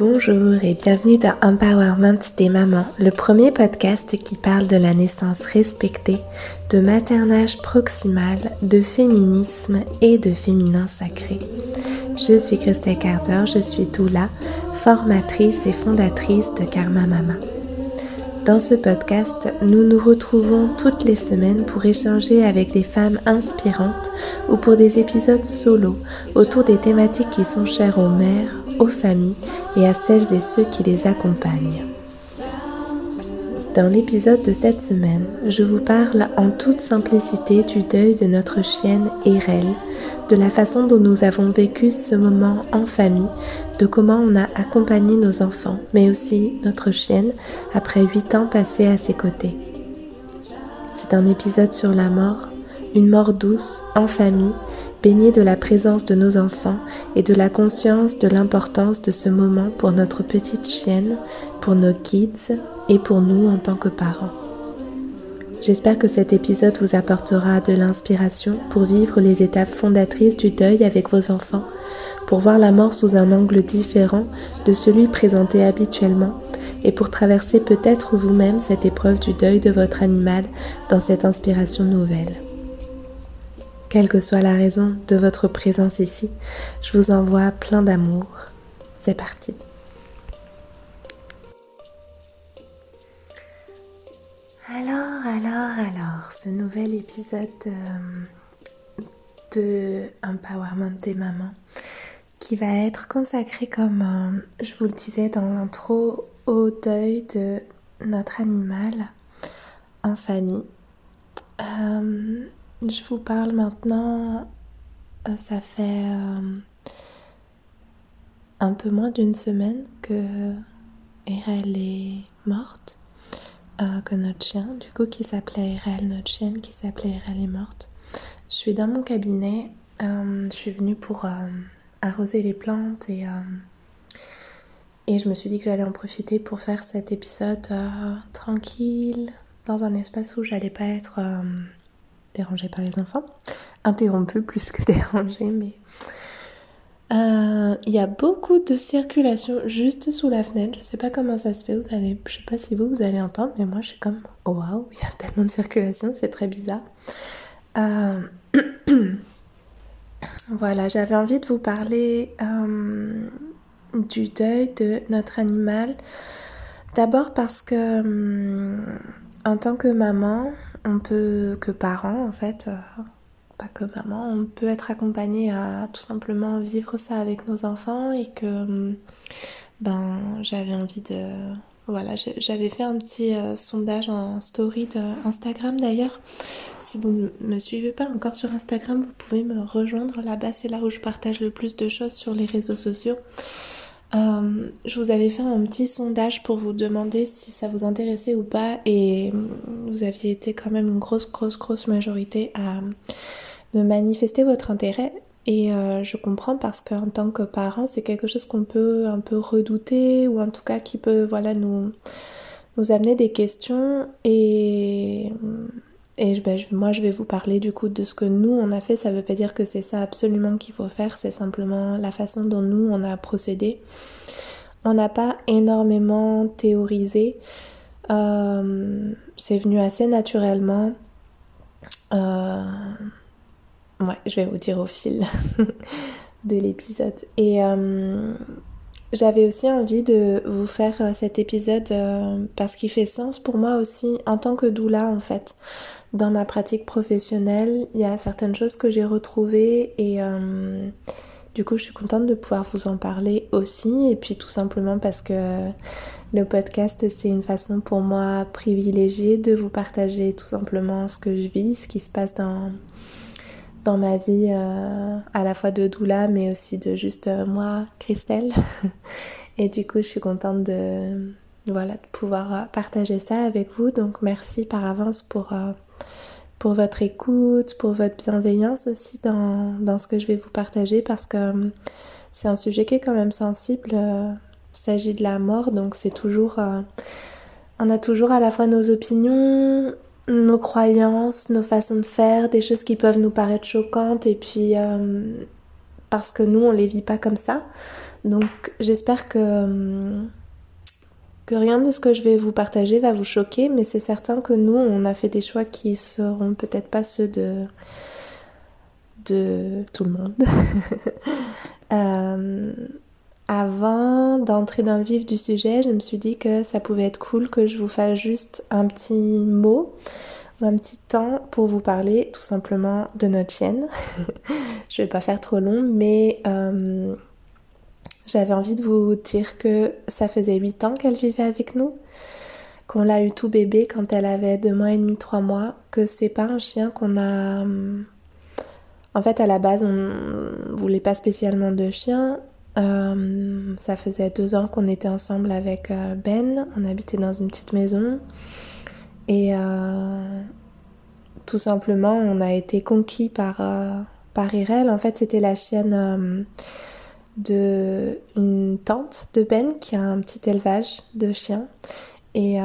Bonjour et bienvenue dans Empowerment des mamans, le premier podcast qui parle de la naissance respectée, de maternage proximal, de féminisme et de féminin sacré. Je suis Christelle Carter, je suis doula, formatrice et fondatrice de Karma Mama. Dans ce podcast, nous nous retrouvons toutes les semaines pour échanger avec des femmes inspirantes ou pour des épisodes solo autour des thématiques qui sont chères aux mères, aux familles et à celles et ceux qui les accompagnent. Dans l'épisode de cette semaine, je vous parle en toute simplicité du deuil de notre chienne Erel, de la façon dont nous avons vécu ce moment en famille, de comment on a accompagné nos enfants, mais aussi notre chienne après huit ans passés à ses côtés. C'est un épisode sur la mort, une mort douce, en famille, baignée de la présence de nos enfants et de la conscience de l'importance de ce moment pour notre petite chienne, pour nos kids et pour nous en tant que parents. J'espère que cet épisode vous apportera de l'inspiration pour vivre les étapes fondatrices du deuil avec vos enfants, pour voir la mort sous un angle différent de celui présenté habituellement et pour traverser peut-être vous-même cette épreuve du deuil de votre animal dans cette inspiration nouvelle. Quelle que soit la raison de votre présence ici, je vous envoie plein d'amour. C'est parti. Alors, alors, alors, ce nouvel épisode de, de Empowerment des mamans qui va être consacré comme euh, je vous le disais dans l'intro au deuil de notre animal en famille. Euh, je vous parle maintenant, euh, ça fait euh, un peu moins d'une semaine que Erel est morte, euh, que notre chien, du coup, qui s'appelait Erel, notre chienne qui s'appelait Erel est morte. Je suis dans mon cabinet, je suis venue pour arroser les plantes et, et je me suis dit que j'allais en profiter pour faire cet épisode tranquille, dans un espace où j'allais pas être dérangé par les enfants. Interrompu plus que dérangé, mais... Euh, il y a beaucoup de circulation juste sous la fenêtre. Je sais pas comment ça se fait. Vous allez, je sais pas si vous vous allez entendre, mais moi je suis comme oh, waouh, il y a tellement de circulation, c'est très bizarre. Euh, voilà, j'avais envie de vous parler euh, du deuil de notre animal. D'abord parce que en tant que maman, on peut, que parents en fait, euh, pas que maman, on peut être accompagné à tout simplement vivre ça avec nos enfants et que ben j'avais envie de voilà j'avais fait un petit euh, sondage en story d'Instagram d'ailleurs. Si vous ne me suivez pas encore sur Instagram vous pouvez me rejoindre. Là-bas c'est là où je partage le plus de choses sur les réseaux sociaux. Euh, je vous avais fait un petit sondage pour vous demander si ça vous intéressait ou pas et vous aviez été quand même une grosse, grosse, grosse majorité à me manifester votre intérêt. Et euh, je comprends parce qu'en tant que parent, c'est quelque chose qu'on peut un peu redouter ou en tout cas qui peut voilà, nous, nous amener des questions et et ben, moi, je vais vous parler du coup de ce que nous, on a fait. Ça ne veut pas dire que c'est ça absolument qu'il faut faire, c'est simplement la façon dont nous, on a procédé. On n'a pas énormément théorisé. Euh, c'est venu assez naturellement. Euh, ouais, je vais vous dire au fil de l'épisode. Et euh, j'avais aussi envie de vous faire cet épisode parce qu'il fait sens pour moi aussi en tant que doula en fait dans ma pratique professionnelle, il y a certaines choses que j'ai retrouvées et du coup je suis contente de pouvoir vous en parler aussi et puis tout simplement parce que le podcast c'est une façon pour moi privilégiée de vous partager tout simplement ce que je vis, ce qui se passe dans, dans ma vie euh, à la fois de doula mais aussi de juste euh, moi, Christelle. et du coup je suis contente de, voilà, de pouvoir partager ça avec vous. Donc merci par avance pour pour votre écoute, pour votre bienveillance aussi dans, dans, ce que je vais vous partager parce que euh, c'est un sujet qui est quand même sensible. Euh, il s'agit de la mort, donc c'est toujours... Euh, on a toujours à la fois nos opinions, nos croyances, nos façons de faire, des choses qui peuvent nous paraître choquantes et puis parce que nous, on les vit pas comme ça. Donc j'espère que, que rien de ce que je vais vous partager va vous choquer, mais c'est certain que nous, on a fait des choix qui seront peut-être pas ceux de, de tout le monde. euh, avant d'entrer dans le vif du sujet, je me suis dit que ça pouvait être cool que je vous fasse juste un petit mot ou un petit temps pour vous parler tout simplement de notre chienne. je vais pas faire trop long, mais euh, j'avais envie de vous dire que ça faisait 8 ans qu'elle vivait avec nous, qu'on l'a eu tout bébé quand elle avait 2 mois et demi, 3 mois, que c'est pas un chien qu'on a... En fait, à la base, on voulait pas spécialement de chien. Euh, ça faisait deux ans qu'on était ensemble avec euh, Ben. On habitait dans une petite maison. Et euh, tout simplement, on a été conquis par, par Irel. En fait, c'était la chienne de une tante de Ben qui a un petit élevage de chiens. Et,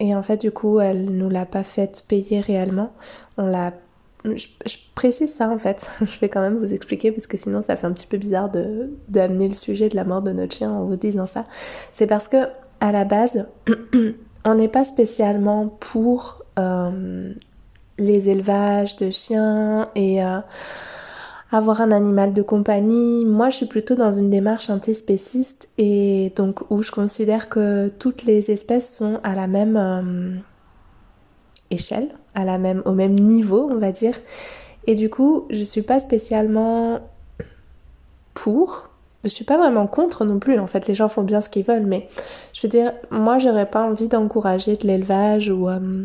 et en fait, du coup, elle nous l'a pas fait payer réellement. On l'a je, précise ça en fait, je vais quand même vous expliquer parce que sinon ça fait un petit peu bizarre de d'amener le sujet de la mort de notre chien en vous disant ça. C'est parce que à la base, on n'est pas spécialement pour euh, les élevages de chiens et euh, avoir un animal de compagnie. Moi, je suis plutôt dans une démarche antispéciste et donc où je considère que toutes les espèces sont à la même euh, échelle, à la même, au même niveau, on va dire. Et du coup, je suis pas spécialement pour. Je suis pas vraiment contre non plus. En fait, les gens font bien ce qu'ils veulent, mais je veux dire, moi, j'aurais pas envie d'encourager de l'élevage ou euh,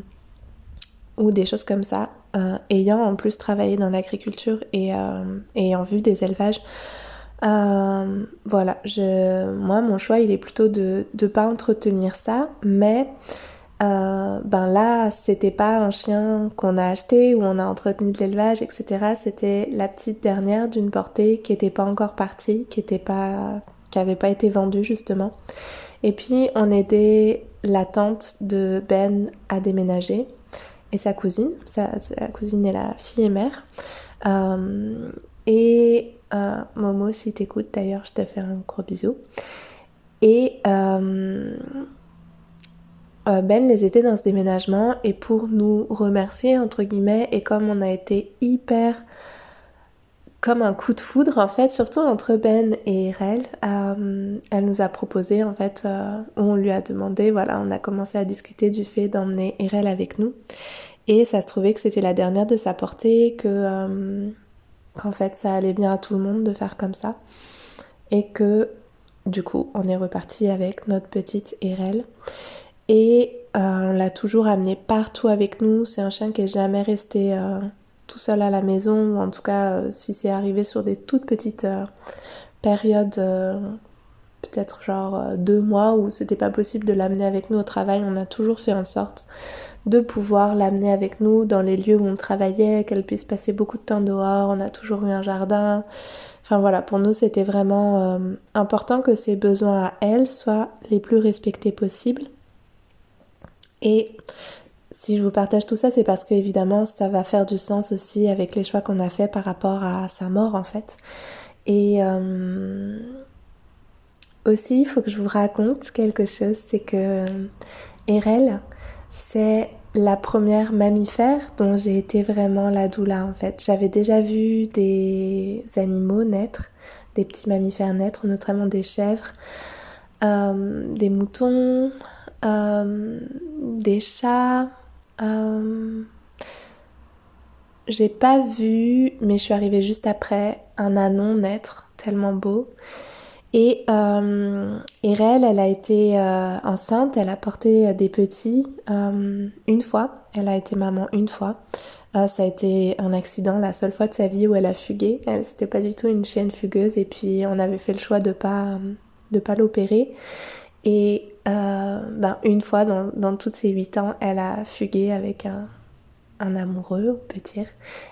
ou des choses comme ça. Euh, ayant en plus travaillé dans l'agriculture et euh, ayant vu des élevages. voilà, je, moi mon choix il est plutôt de ne pas entretenir ça, mais euh, ben là, c'était pas un chien qu'on a acheté ou on a entretenu de l'élevage, etc. C'était la petite dernière d'une portée qui était pas encore partie, qui était pas, qui avait pas été vendue justement. Et puis on aidait la tante de Ben à déménager et sa cousine, sa, cousine est la fille et mère. Euh, et euh, Momo, si t'écoutes d'ailleurs, je te fais un gros bisou. Et euh, ben les était dans ce déménagement et pour nous remercier entre guillemets et comme on a été hyper comme un coup de foudre en fait surtout entre Ben et Erel euh, elle nous a proposé en fait euh, on lui a demandé voilà on a commencé à discuter du fait d'emmener Erel avec nous. Et ça se trouvait que c'était la dernière de sa portée que qu'en fait ça allait bien à tout le monde de faire comme ça. Et que du coup on est reparti avec notre petite Erel et euh, on l'a toujours amené partout avec nous. C'est un chien qui est jamais resté euh, tout seul à la maison, ou en tout cas, euh, si c'est arrivé sur des toutes petites périodes, peut-être genre deux mois où c'était pas possible de l'amener avec nous au travail, on a toujours fait en sorte de pouvoir l'amener avec nous dans les lieux où on travaillait, qu'elle puisse passer beaucoup de temps dehors. On a toujours eu un jardin. Enfin voilà, pour nous c'était vraiment important que ses besoins à elle soient les plus respectés possibles. Et si je vous partage tout ça, c'est parce que évidemment, ça va faire du sens aussi avec les choix qu'on a fait par rapport à sa mort en fait. Et euh, aussi, il faut que je vous raconte quelque chose, c'est que Erel, c'est la première mammifère dont j'ai été vraiment la doula en fait. J'avais déjà vu des animaux naître, des petits mammifères naître, notamment des chèvres, euh, des moutons, euh, des chats. Euh, j'ai pas vu, mais je suis arrivée juste après, un anon naître, tellement beau. Et euh, elle a été euh, enceinte, elle a porté des petits une fois, elle a été maman une fois. ça a été un accident, la seule fois de sa vie où elle a fugué. Elle, c'était pas du tout une chienne fugueuse et puis on avait fait le choix de pas, de pas l'opérer. Et euh, ben, une fois dans, dans toutes ces huit ans, elle a fugué avec un, amoureux, on peut dire.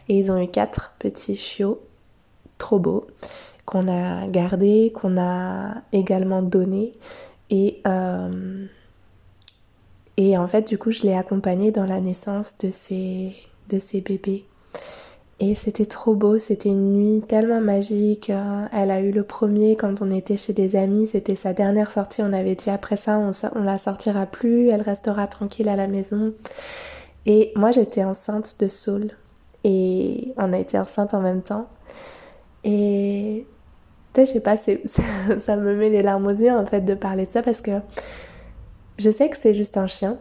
Et ils ont eu quatre petits chiots, trop beaux, qu'on a gardés, qu'on a également donnés. Et, euh, et en fait, du coup, je l'ai accompagnée dans la naissance de ces, de ces bébés. Et c'était trop beau, c'était une nuit tellement magique. Elle a eu le premier quand on était chez des amis, c'était sa dernière sortie. On avait dit après ça, on, la sortira plus, elle restera tranquille à la maison. Et moi j'étais enceinte de Saul et on a été enceinte en même temps. Et je sais pas, ça me met les larmes aux yeux en fait de parler de ça parce que je sais que c'est juste un chien,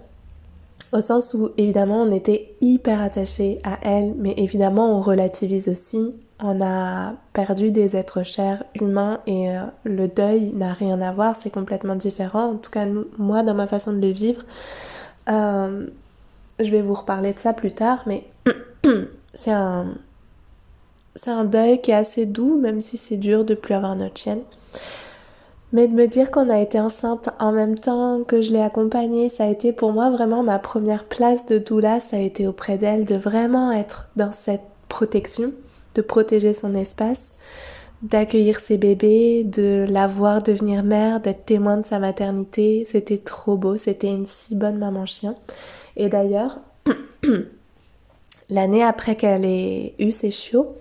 au sens où évidemment on était hyper attachés à elle, mais évidemment on relativise aussi. On a perdu des êtres chers humains et euh, le deuil n'a rien à voir, c'est complètement différent. En tout cas, moi, dans ma façon de le vivre, euh, je vais vous reparler de ça plus tard, mais c'est un, c'est un deuil qui est assez doux, même si c'est dur de plus avoir notre chienne. Mais de me dire qu'on a été enceinte en même temps que je l'ai accompagnée, ça a été pour moi vraiment ma première place de doula, ça a été auprès d'elle, de vraiment être dans cette protection, de protéger son espace, d'accueillir ses bébés, de la voir devenir mère, d'être témoin de sa maternité. C'était trop beau, c'était une si bonne maman chien. Et d'ailleurs, l'année après qu'elle ait eu ses chiots,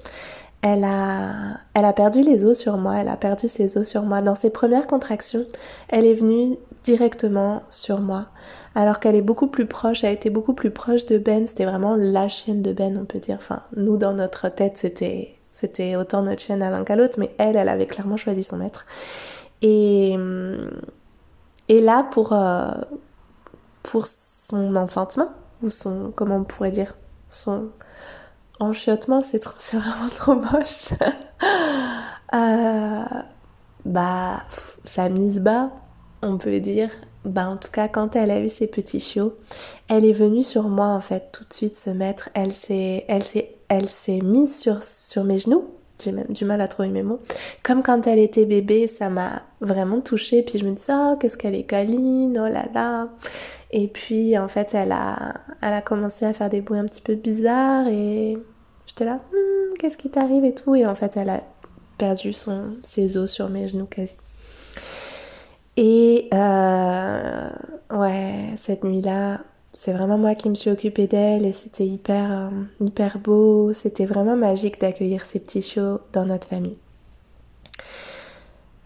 elle a, perdu les os sur moi, elle a perdu ses os sur moi. Dans ses premières contractions, elle est venue directement sur moi. Alors qu'elle est beaucoup plus proche, elle été beaucoup plus proche de Ben, c'était vraiment la chienne de Ben, on peut dire. Enfin, nous, dans notre tête, c'était, c'était autant notre chienne à l'un qu'à l'autre, mais elle, elle avait clairement choisi son maître. Et, et là, pour, euh, pour son enfantement, ou son, comment on pourrait dire, son enchiotement, c'est vraiment trop moche. euh, bah, sa mise bas, on peut dire. Bah, en tout cas, quand elle a eu ses petits chiots, elle est venue sur moi, en fait, tout de suite se mettre. Elle s'est mise sur, sur mes genoux. J'ai même du mal à trouver mes mots. Comme quand elle était bébé, ça m'a vraiment touchée. Puis je me disais, oh, qu'est-ce qu'elle est câline, oh là là. Et puis, en fait, elle a, elle a commencé à faire des bruits un petit peu bizarres et j'étais là, hmm, qu'est-ce qui t'arrive et tout. Et en fait, elle a perdu son, ses os sur mes genoux quasi. Et euh, ouais, cette nuit-là, c'est vraiment moi qui me suis occupée d'elle et c'était hyper, euh, hyper beau. C'était vraiment magique d'accueillir ces petits chiots dans notre famille.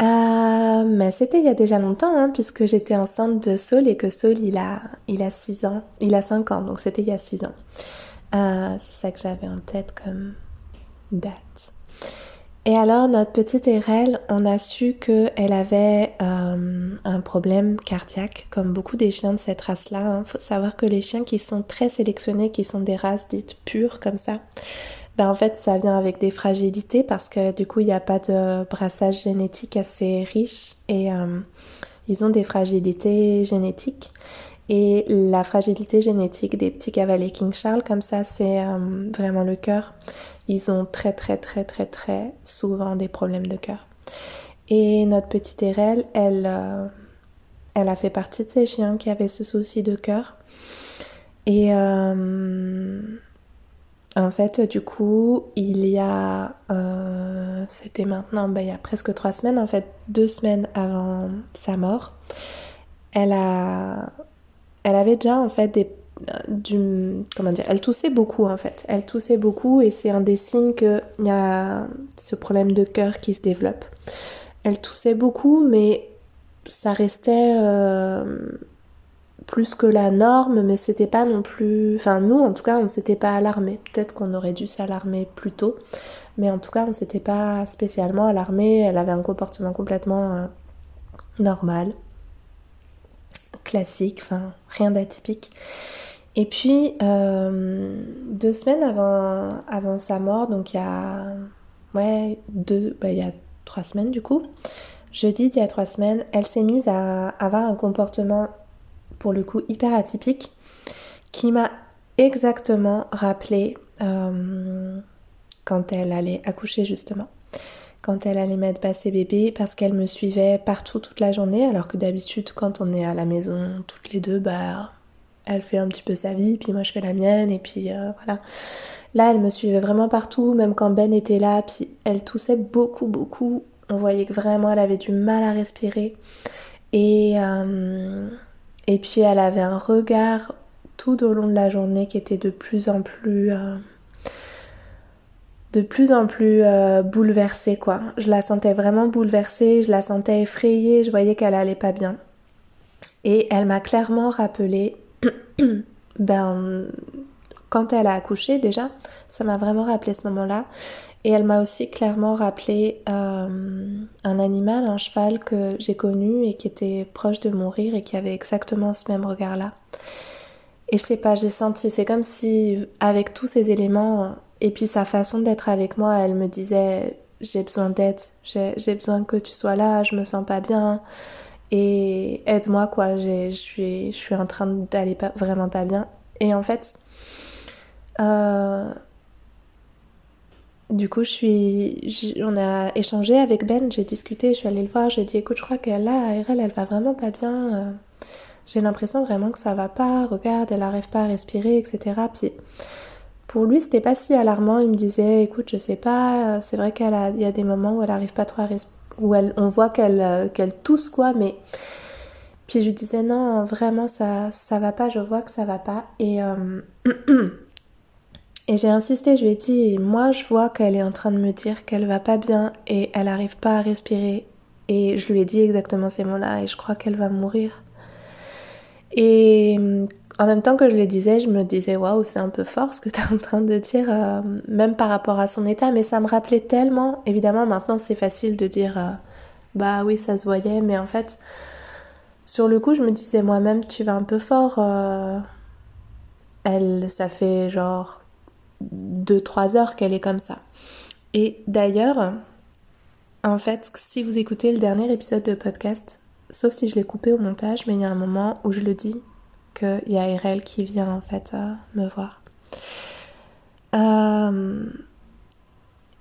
Euh, mais c'était il y a déjà longtemps, hein, puisque j'étais enceinte de Saul et que Saul il a, il a 6 ans, il a 5 ans, donc c'était il y a 6 ans. Euh, c'est ça que j'avais en tête comme date. Et alors notre petite Erel, on a su qu'elle avait euh, un problème cardiaque, comme beaucoup des chiens de cette race-là. Il hein. faut savoir que les chiens qui sont très sélectionnés, qui sont des races dites pures comme ça, ben en fait ça vient avec des fragilités parce que du coup il n'y a pas de brassage génétique assez riche et euh, ils ont des fragilités génétiques. Et la fragilité génétique des petits cavaliers King Charles, comme ça, c'est euh, vraiment le cœur. Ils ont très très très très très souvent des problèmes de cœur. Et notre petite Erel, elle, euh, elle a fait partie de ces chiens qui avaient ce souci de cœur. Et en fait, du coup, il y a, euh, c'était maintenant, ben, il y a presque trois semaines, en fait, deux semaines avant sa mort, elle a, elle avait déjà en fait des, du, comment dire, elle toussait beaucoup en fait, elle toussait beaucoup et c'est un des signes qu'il y a ce problème de cœur qui se développe. Elle toussait beaucoup, mais ça restait euh, plus que la norme, mais c'était pas non plus. Enfin, nous, en tout cas, on s'était pas alarmé. Peut-être qu'on aurait dû s'alarmer plus tôt, mais en tout cas, on s'était pas spécialement alarmé. Elle avait un comportement complètement euh, normal, classique, enfin, rien d'atypique. Et puis, euh, deux semaines avant, avant sa mort, donc il y a. Ouais, deux. Bah, il y a trois semaines du coup. Jeudi, il y a trois semaines, elle s'est mise à avoir un comportement pour le coup hyper atypique, qui m'a exactement rappelé euh, quand elle allait accoucher justement. Quand elle allait mettre bas ses bébés parce qu'elle me suivait partout toute la journée alors que d'habitude quand on est à la maison toutes les deux bah elle fait un petit peu sa vie puis moi je fais la mienne et puis euh, voilà. Là elle me suivait vraiment partout même quand Ben était là puis elle toussait beaucoup beaucoup. On voyait que vraiment elle avait du mal à respirer et euh, et puis elle avait un regard tout au long de la journée qui était de plus en plus... Euh, de plus en plus euh, bouleversée, quoi. Je la sentais vraiment bouleversée, je la sentais effrayée, je voyais qu'elle allait pas bien. Et elle m'a clairement rappelé, ben, quand elle a accouché déjà, ça m'a vraiment rappelé ce moment-là. Et elle m'a aussi clairement rappelé euh, un animal, un cheval que j'ai connu et qui était proche de mourir et qui avait exactement ce même regard-là. Et je sais pas, j'ai senti, c'est comme si avec tous ces éléments et puis sa façon d'être avec moi, elle me disait j'ai besoin d'aide, j'ai besoin que tu sois là, je me sens pas bien et aide-moi quoi, je suis, en train d'aller vraiment pas bien. Et en fait, euh, du coup, je suis, on a échangé avec Ben, j'ai discuté, je suis allée le voir, j'ai dit écoute, je crois qu'elle là, elle, elle va vraiment pas bien. Euh, j'ai l'impression vraiment que ça va pas. Regarde, elle arrive pas à respirer, etc. Puis pour lui, c'était pas si alarmant. Il me disait écoute, je sais pas. C'est vrai qu'il y a des moments où elle arrive pas trop à respirer, où elle, on voit qu'elle euh, qu'elle tousse quoi, mais puis je lui disais non, vraiment ça ça va pas. Je vois que ça va pas et euh, Et j'ai insisté, je lui ai dit, moi je vois qu'elle est en train de me dire qu'elle va pas bien et elle n'arrive pas à respirer. Et je lui ai dit exactement ces mots-là et je crois qu'elle va mourir. Et en même temps que je le disais, je me disais, waouh, c'est un peu fort ce que tu es en train de dire, euh, même par rapport à son état, mais ça me rappelait tellement. Évidemment, maintenant c'est facile de dire, euh, bah oui, ça se voyait, mais en fait, sur le coup, je me disais moi-même, tu vas un peu fort. Euh, elle, ça fait genre 2-3 heures qu'elle est comme ça. Et d'ailleurs, en fait, si vous écoutez le dernier épisode de podcast, sauf si je l'ai coupé au montage, mais il y a un moment où je le dis qu'il y a RL qui vient en fait euh, me voir. Euh,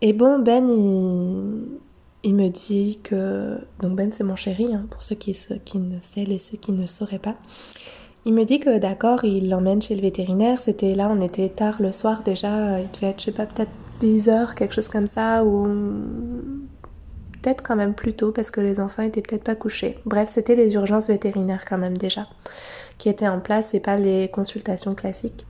et bon, Ben, il, me dit que... Donc Ben, c'est mon chéri, hein, pour ceux qui, qui ne savent et ceux qui ne sauraient pas. Il me dit que d'accord, il l'emmène chez le vétérinaire. C'était là, on était tard le soir déjà. Il devait être, je sais pas, peut-être 10 heures, quelque chose comme ça, ou peut-être quand même plus tôt parce que les enfants étaient peut-être pas couchés. Bref, c'était les urgences vétérinaires quand même déjà qui étaient en place et pas les consultations classiques.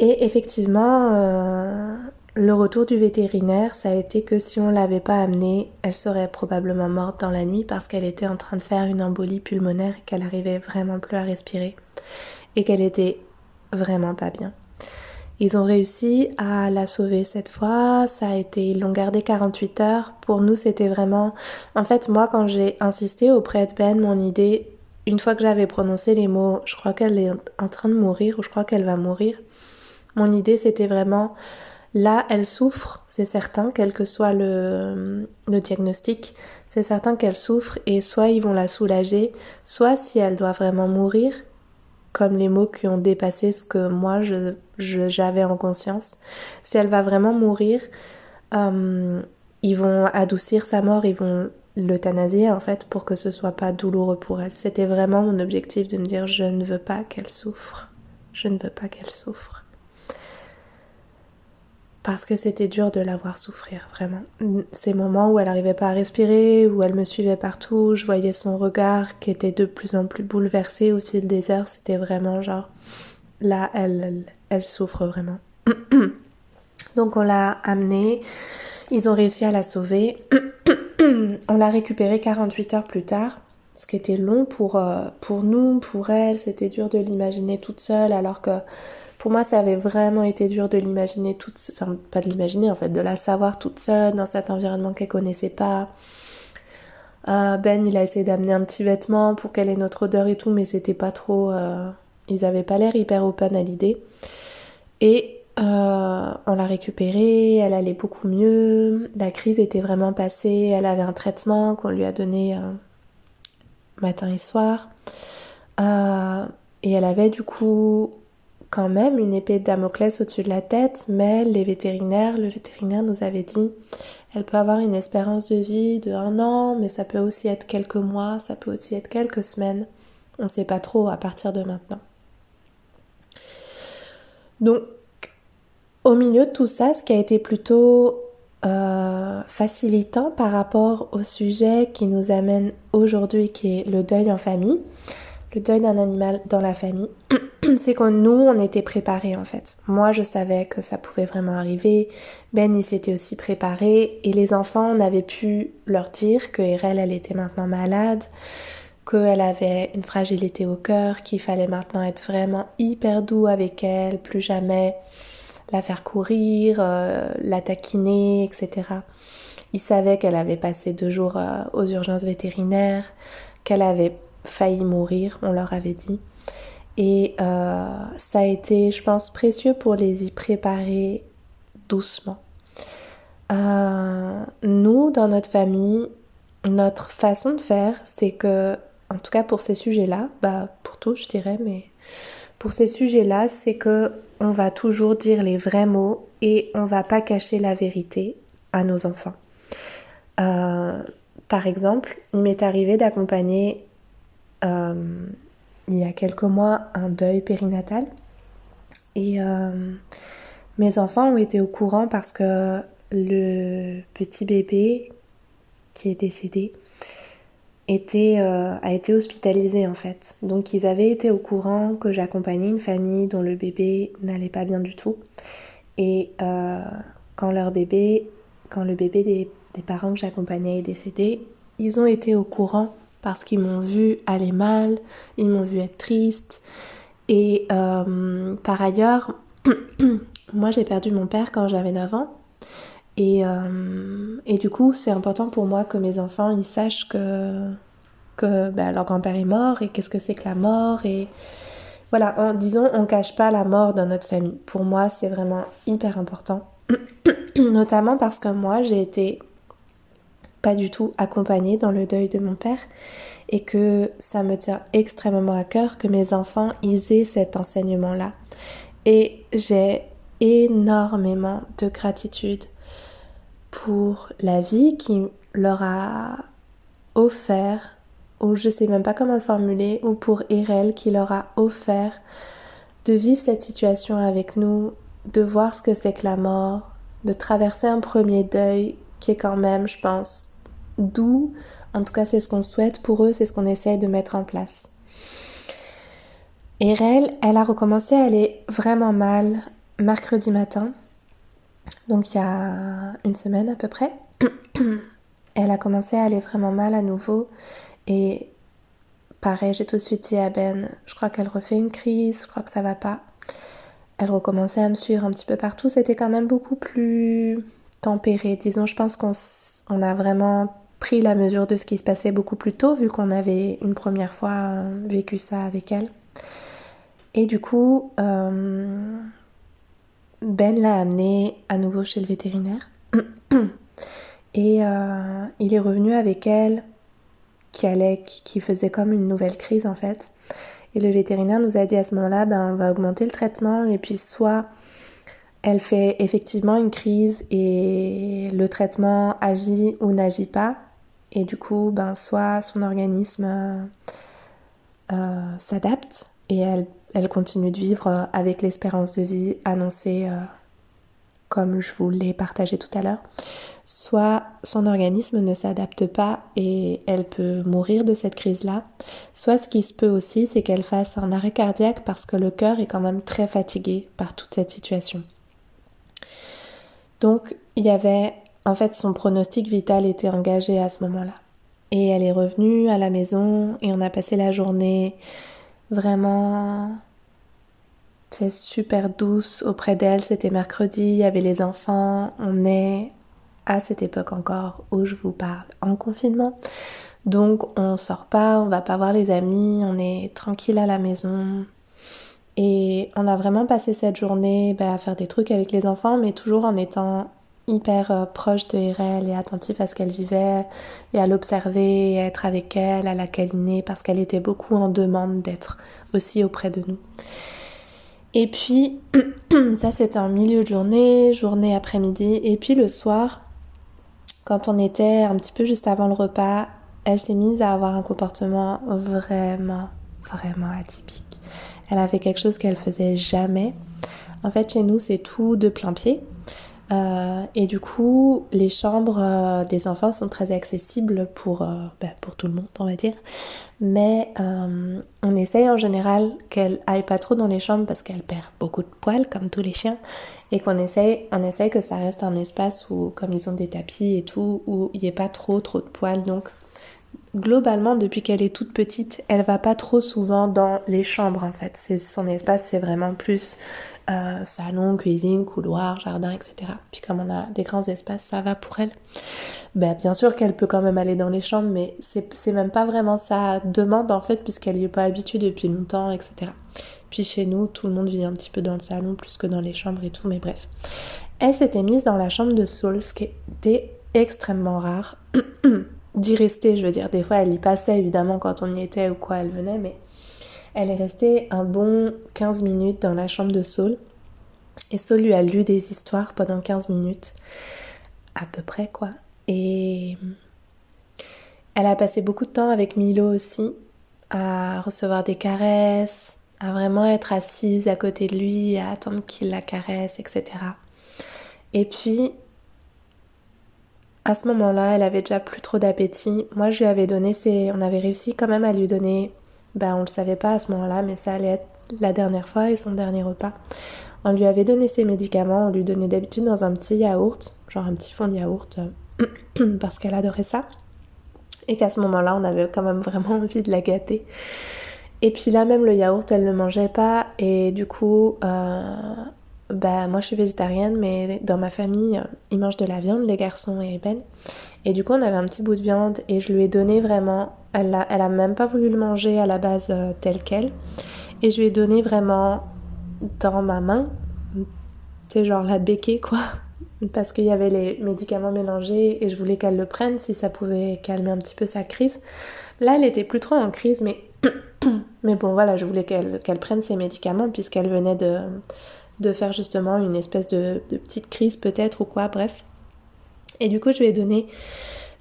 Et effectivement, euh, le retour du vétérinaire, ça a été que si on l'avait pas amenée, elle serait probablement morte dans la nuit parce qu'elle était en train de faire une embolie pulmonaire et qu'elle arrivait vraiment plus à respirer et qu'elle était vraiment pas bien. Ils ont réussi à la sauver cette fois, ça a été, ils l'ont gardée 48 heures. Pour nous, c'était vraiment, en fait, moi, quand j'ai insisté auprès de Ben, mon idée, une fois que j'avais prononcé les mots, je crois qu'elle est en train de mourir ou je crois qu'elle va mourir, mon idée, c'était vraiment, Là, elle souffre, c'est certain, quel que soit le, diagnostic, c'est certain qu'elle souffre et soit ils vont la soulager, soit si elle doit vraiment mourir, comme les mots qui ont dépassé ce que moi j'avais en conscience, si elle va vraiment mourir, euh, ils vont adoucir sa mort, ils vont l'euthanasier en fait pour que ce soit pas douloureux pour elle. C'était vraiment mon objectif de me dire je ne veux pas qu'elle souffre. Je ne veux pas qu'elle souffre parce que c'était dur de la voir souffrir, vraiment. Ces moments où elle n'arrivait pas à respirer, où elle me suivait partout, je voyais son regard qui était de plus en plus bouleversé au fil des heures, c'était vraiment genre, là, elle, elle, souffre vraiment. Donc on l'a amenée, ils ont réussi à la sauver, on l'a récupérée 48 heures plus tard, ce qui était long pour, euh, pour nous, pour elle, c'était dur de l'imaginer toute seule alors que pour moi, ça avait vraiment été dur de l'imaginer toute, enfin pas de l'imaginer en fait, de la savoir toute seule dans cet environnement qu'elle connaissait pas. Euh, ben, il a essayé d'amener un petit vêtement pour qu'elle ait notre odeur et tout, mais c'était pas trop. Euh, ils avaient pas l'air hyper open à l'idée. Et euh, on l'a récupérée, elle allait beaucoup mieux, la crise était vraiment passée, elle avait un traitement qu'on lui a donné matin et soir. et elle avait du coup quand même une épée de Damoclès au-dessus de la tête, mais les vétérinaires, le vétérinaire nous avait dit, elle peut avoir une espérance de vie de un an, mais ça peut aussi être quelques mois, ça peut aussi être quelques semaines. On ne sait pas trop à partir de maintenant. Donc, au milieu de tout ça, ce qui a été plutôt euh, facilitant par rapport au sujet qui nous amène aujourd'hui, qui est le deuil en famille, le deuil d'un animal dans la famille, c'est que nous, on était préparés en fait. Moi, je savais que ça pouvait vraiment arriver. Ben, il s'était aussi préparé. Et les enfants, on avait pu leur dire que Erel, elle était maintenant malade, qu'elle avait une fragilité au cœur, qu'il fallait maintenant être vraiment hyper doux avec elle, plus jamais la faire courir, euh, la taquiner, etc. Ils savaient qu'elle avait passé deux jours euh, aux urgences vétérinaires, qu'elle avait failli mourir, on leur avait dit. Et euh, ça a été, je pense, précieux pour les y préparer doucement. Euh, nous, dans notre famille, notre façon de faire, c'est que, en tout cas pour ces sujets-là, bah pour tous je dirais, mais pour ces sujets-là, c'est que on va toujours dire les vrais mots et on va pas cacher la vérité à nos enfants. Euh, par exemple, il m'est arrivé d'accompagner euh, il y a quelques mois un deuil périnatal. Et euh, mes enfants ont été au courant parce que le petit bébé qui est décédé était, euh, a été hospitalisé en fait. Donc ils avaient été au courant que j'accompagnais une famille dont le bébé n'allait pas bien du tout. Et quand leur bébé, quand le bébé des, des parents que j'accompagnais est décédé, ils ont été au courant parce qu'ils m'ont vu aller mal, ils m'ont vu être triste. Et euh, par ailleurs, moi j'ai perdu mon père quand j'avais 9 ans. Et, euh, et du coup, c'est important pour moi que mes enfants ils sachent que, que bah, leur grand-père est mort et qu'est-ce que c'est que la mort. Et voilà, en, disons, on cache pas la mort dans notre famille. Pour moi, c'est vraiment hyper important. Notamment parce que moi, j'ai été pas du tout accompagnée dans le deuil de mon père et que ça me tient extrêmement à cœur que mes enfants aient cet enseignement-là. Et j'ai énormément de gratitude pour la vie qui leur a offert, ou je sais même pas comment le formuler, ou pour Erel qui leur a offert de vivre cette situation avec nous, de voir ce que c'est que la mort, de traverser un premier deuil qui est quand même, je pense, doux. En tout cas, c'est ce qu'on souhaite pour eux, c'est ce qu'on essaye de mettre en place. Erel, elle a recommencé à aller vraiment mal mercredi matin, donc il y a une semaine à peu près. elle a commencé à aller vraiment mal à nouveau et pareil, j'ai tout de suite dit à Ben, je crois qu'elle refait une crise, je crois que ça va pas. Elle recommençait à me suivre un petit peu partout, c'était quand même beaucoup plus tempéré. Disons, je pense qu'on on a vraiment pris la mesure de ce qui se passait beaucoup plus tôt, vu qu'on avait une première fois euh, vécu ça avec elle. Et du coup, euh, Ben l'a amené à nouveau chez le vétérinaire. Et euh, il est revenu avec elle, qui allait, qui, faisait comme une nouvelle crise en fait. Et le vétérinaire nous a dit à ce moment-là, ben on va augmenter le traitement et puis soit elle fait effectivement une crise et le traitement agit ou n'agit pas, et du coup, ben, soit son organisme euh, euh, s'adapte et elle, continue de vivre euh, avec l'espérance de vie annoncée comme je vous l'ai partagé tout à l'heure, soit son organisme ne s'adapte pas et elle peut mourir de cette crise-là, soit ce qui se peut aussi, c'est qu'elle fasse un arrêt cardiaque parce que le cœur est quand même très fatigué par toute cette situation. Donc il y avait en fait, son pronostic vital était engagé à ce moment-là. Et elle est revenue à la maison et on a passé la journée vraiment super douce auprès d'elle. C'était mercredi, il y avait les enfants. On est à cette époque encore où je vous parle en confinement. Donc on sort pas, on va pas voir les amis, on est tranquille à la maison. Et on a vraiment passé cette journée bah, à faire des trucs avec les enfants, mais toujours en étant hyper euh, proche de RL et attentif à ce qu'elle vivait et à l'observer, à être avec elle, à la câliner parce qu'elle était beaucoup en demande d'être aussi auprès de nous. Et puis, ça c'était en milieu de journée, journée après-midi, et puis le soir, quand on était un petit peu juste avant le repas, elle s'est mise à avoir un comportement vraiment, vraiment atypique. Elle avait quelque chose qu'elle faisait jamais. En fait, chez nous, c'est tout de plein pied. Euh, et du coup, les chambres euh, des enfants sont très accessibles pour, euh, ben, pour tout le monde, on va dire. Mais on essaye en général qu'elle aille pas trop dans les chambres parce qu'elle perd beaucoup de poils, comme tous les chiens. Et qu'on essaye, on essaye que ça reste un espace où, comme ils ont des tapis et tout, où il n'y ait pas trop trop de poils. Donc, globalement, depuis qu'elle est toute petite, elle va pas trop souvent dans les chambres en fait. C'est son espace, c'est vraiment plus euh, salon, cuisine, couloir, jardin, etc. Puis comme on a des grands espaces, ça va pour elle. Ben, bien sûr qu'elle peut quand même aller dans les chambres, mais c'est même pas vraiment sa demande en fait, puisqu'elle n'y est pas habituée depuis longtemps, etc. Puis chez nous, tout le monde vit un petit peu dans le salon plus que dans les chambres et tout, mais bref. Elle s'était mise dans la chambre de Saul, ce qui était extrêmement rare. d'y rester, je veux dire. Des fois, elle y passait évidemment quand on y était ou quoi, elle venait, mais elle est restée un bon 15 minutes dans la chambre de Saul. Et Saul lui a lu des histoires pendant 15 minutes, à peu près quoi. Et elle a passé beaucoup de temps avec Milo aussi, à recevoir des caresses, à vraiment être assise à côté de lui, à attendre qu'il la caresse, etc. Et puis, à ce moment-là, elle avait déjà plus trop d'appétit. Moi, je lui avais donné ses... On avait réussi quand même à lui donner... Ben, on le savait pas à ce moment-là, mais ça allait être la dernière fois et son dernier repas. On lui avait donné ses médicaments, on lui donnait d'habitude dans un petit yaourt, genre un petit fond de yaourt, parce qu'elle adorait ça. Et qu'à ce moment-là, on avait quand même vraiment envie de la gâter. Et puis là, même le yaourt, elle ne mangeait pas. Et du coup, euh, bah moi je suis végétarienne, mais dans ma famille, ils mangent de la viande, les garçons et Ben. Et du coup, on avait un petit bout de viande et je lui ai donné vraiment. Elle a, elle a même pas voulu le manger à la base euh, tel quel. Et je lui ai donné vraiment dans ma main, c'est genre la béquée quoi. Parce qu'il y avait les médicaments mélangés et je voulais qu'elle le prenne si ça pouvait calmer un petit peu sa crise. Là, elle était plus trop en crise, mais, mais bon, voilà, je voulais qu'elle qu'elle prenne ses médicaments puisqu'elle venait de, de faire justement une espèce de, petite crise peut-être ou quoi, bref. Et du coup, je lui ai donné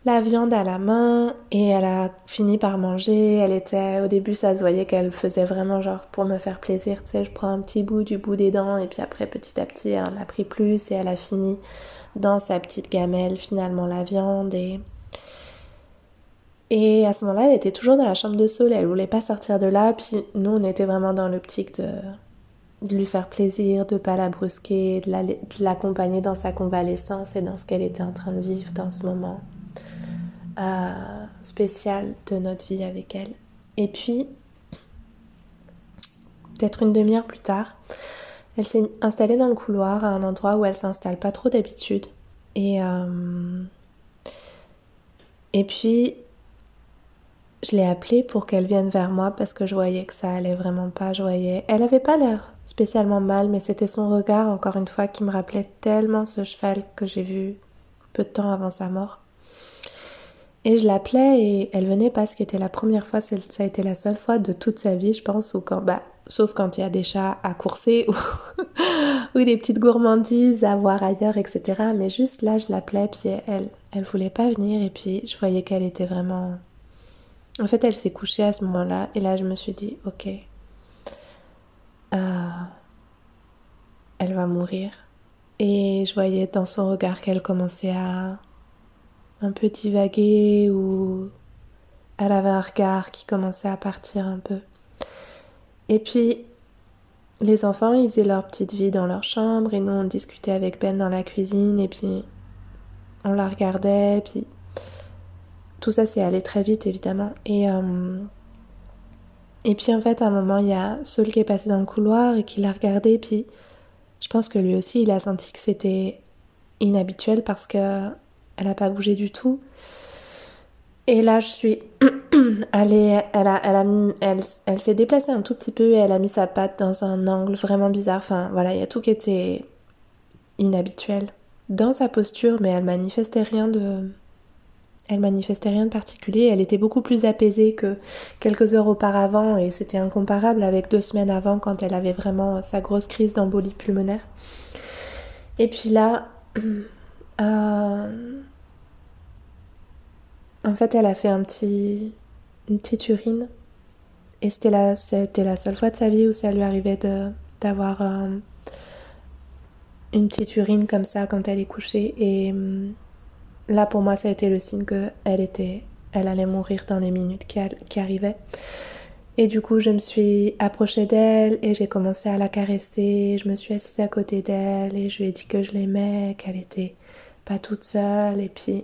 la viande à la main et elle a fini par manger. Elle était, au début, ça se voyait qu'elle faisait vraiment genre pour me faire plaisir, tu sais, je prends un petit bout du bout des dents et puis après, petit à petit, elle en a pris plus et elle a fini dans sa petite gamelle finalement la viande et et à ce moment-là, elle était toujours dans la chambre de Saul, elle voulait pas sortir de là, puis nous on était vraiment dans l'optique de de lui faire plaisir, de pas la brusquer, de l'accompagner dans sa convalescence et dans ce qu'elle était en train de vivre dans ce moment euh, spécial de notre vie avec elle. Et puis, peut-être une demi-heure plus tard, elle s'est installée dans le couloir à un endroit où elle s'installe pas trop d'habitude. Et, euh, et puis, je l'ai appelée pour qu'elle vienne vers moi parce que je voyais que ça allait vraiment pas. Je voyais, elle avait pas l'air spécialement mal, mais c'était son regard, encore une fois, qui me rappelait tellement ce cheval que j'ai vu peu de temps avant sa mort. Et je l'appelais et elle venait parce que c'était la première fois, ça a été la seule fois de toute sa vie, je pense, ou quand, bah, sauf quand il y a des chats à courser ou, ou des petites gourmandises à voir ailleurs, etc. Mais juste là, je l'appelais, puis elle, elle voulait pas venir, et puis je voyais qu'elle était vraiment. En fait, elle s'est couchée à ce moment-là, et là, je me suis dit, ok, euh, elle va mourir. Et je voyais dans son regard qu'elle commençait à un peu divaguer ou elle avait un regard qui commençait à partir un peu. Et puis, les enfants, ils faisaient leur petite vie dans leur chambre et nous, on discutait avec Ben dans la cuisine et puis on la regardait. Puis tout ça, c'est allé très vite, évidemment. Et euh, et puis en fait, à un moment, il y a Saul qui est passé dans le couloir et qui l'a regardé. Puis je pense que lui aussi, il a senti que c'était inhabituel parce que elle n'a pas bougé du tout. Et là, je suis allée, elle, a, elle, a, elle, elle s'est déplacée un tout petit peu et elle a mis sa patte dans un angle vraiment bizarre. Enfin, voilà, il y a tout qui était inhabituel dans sa posture, mais elle manifestait rien de, elle manifestait rien de particulier, elle était beaucoup plus apaisée que quelques heures auparavant et c'était incomparable avec deux semaines avant quand elle avait vraiment sa grosse crise d'embolie pulmonaire. Et puis là, euh, en fait, elle a fait une petite urine et c'était la, seule fois de sa vie où ça lui arrivait d'avoir une petite urine comme ça quand elle est couchée. Et hum, là, pour moi, ça a été le signe qu'elle était, elle allait mourir dans les minutes qui, arrivaient. Et du coup, je me suis approchée d'elle et j'ai commencé à la caresser. Je me suis assise à côté d'elle et je lui ai dit que je l'aimais, qu'elle était pas toute seule. Et puis,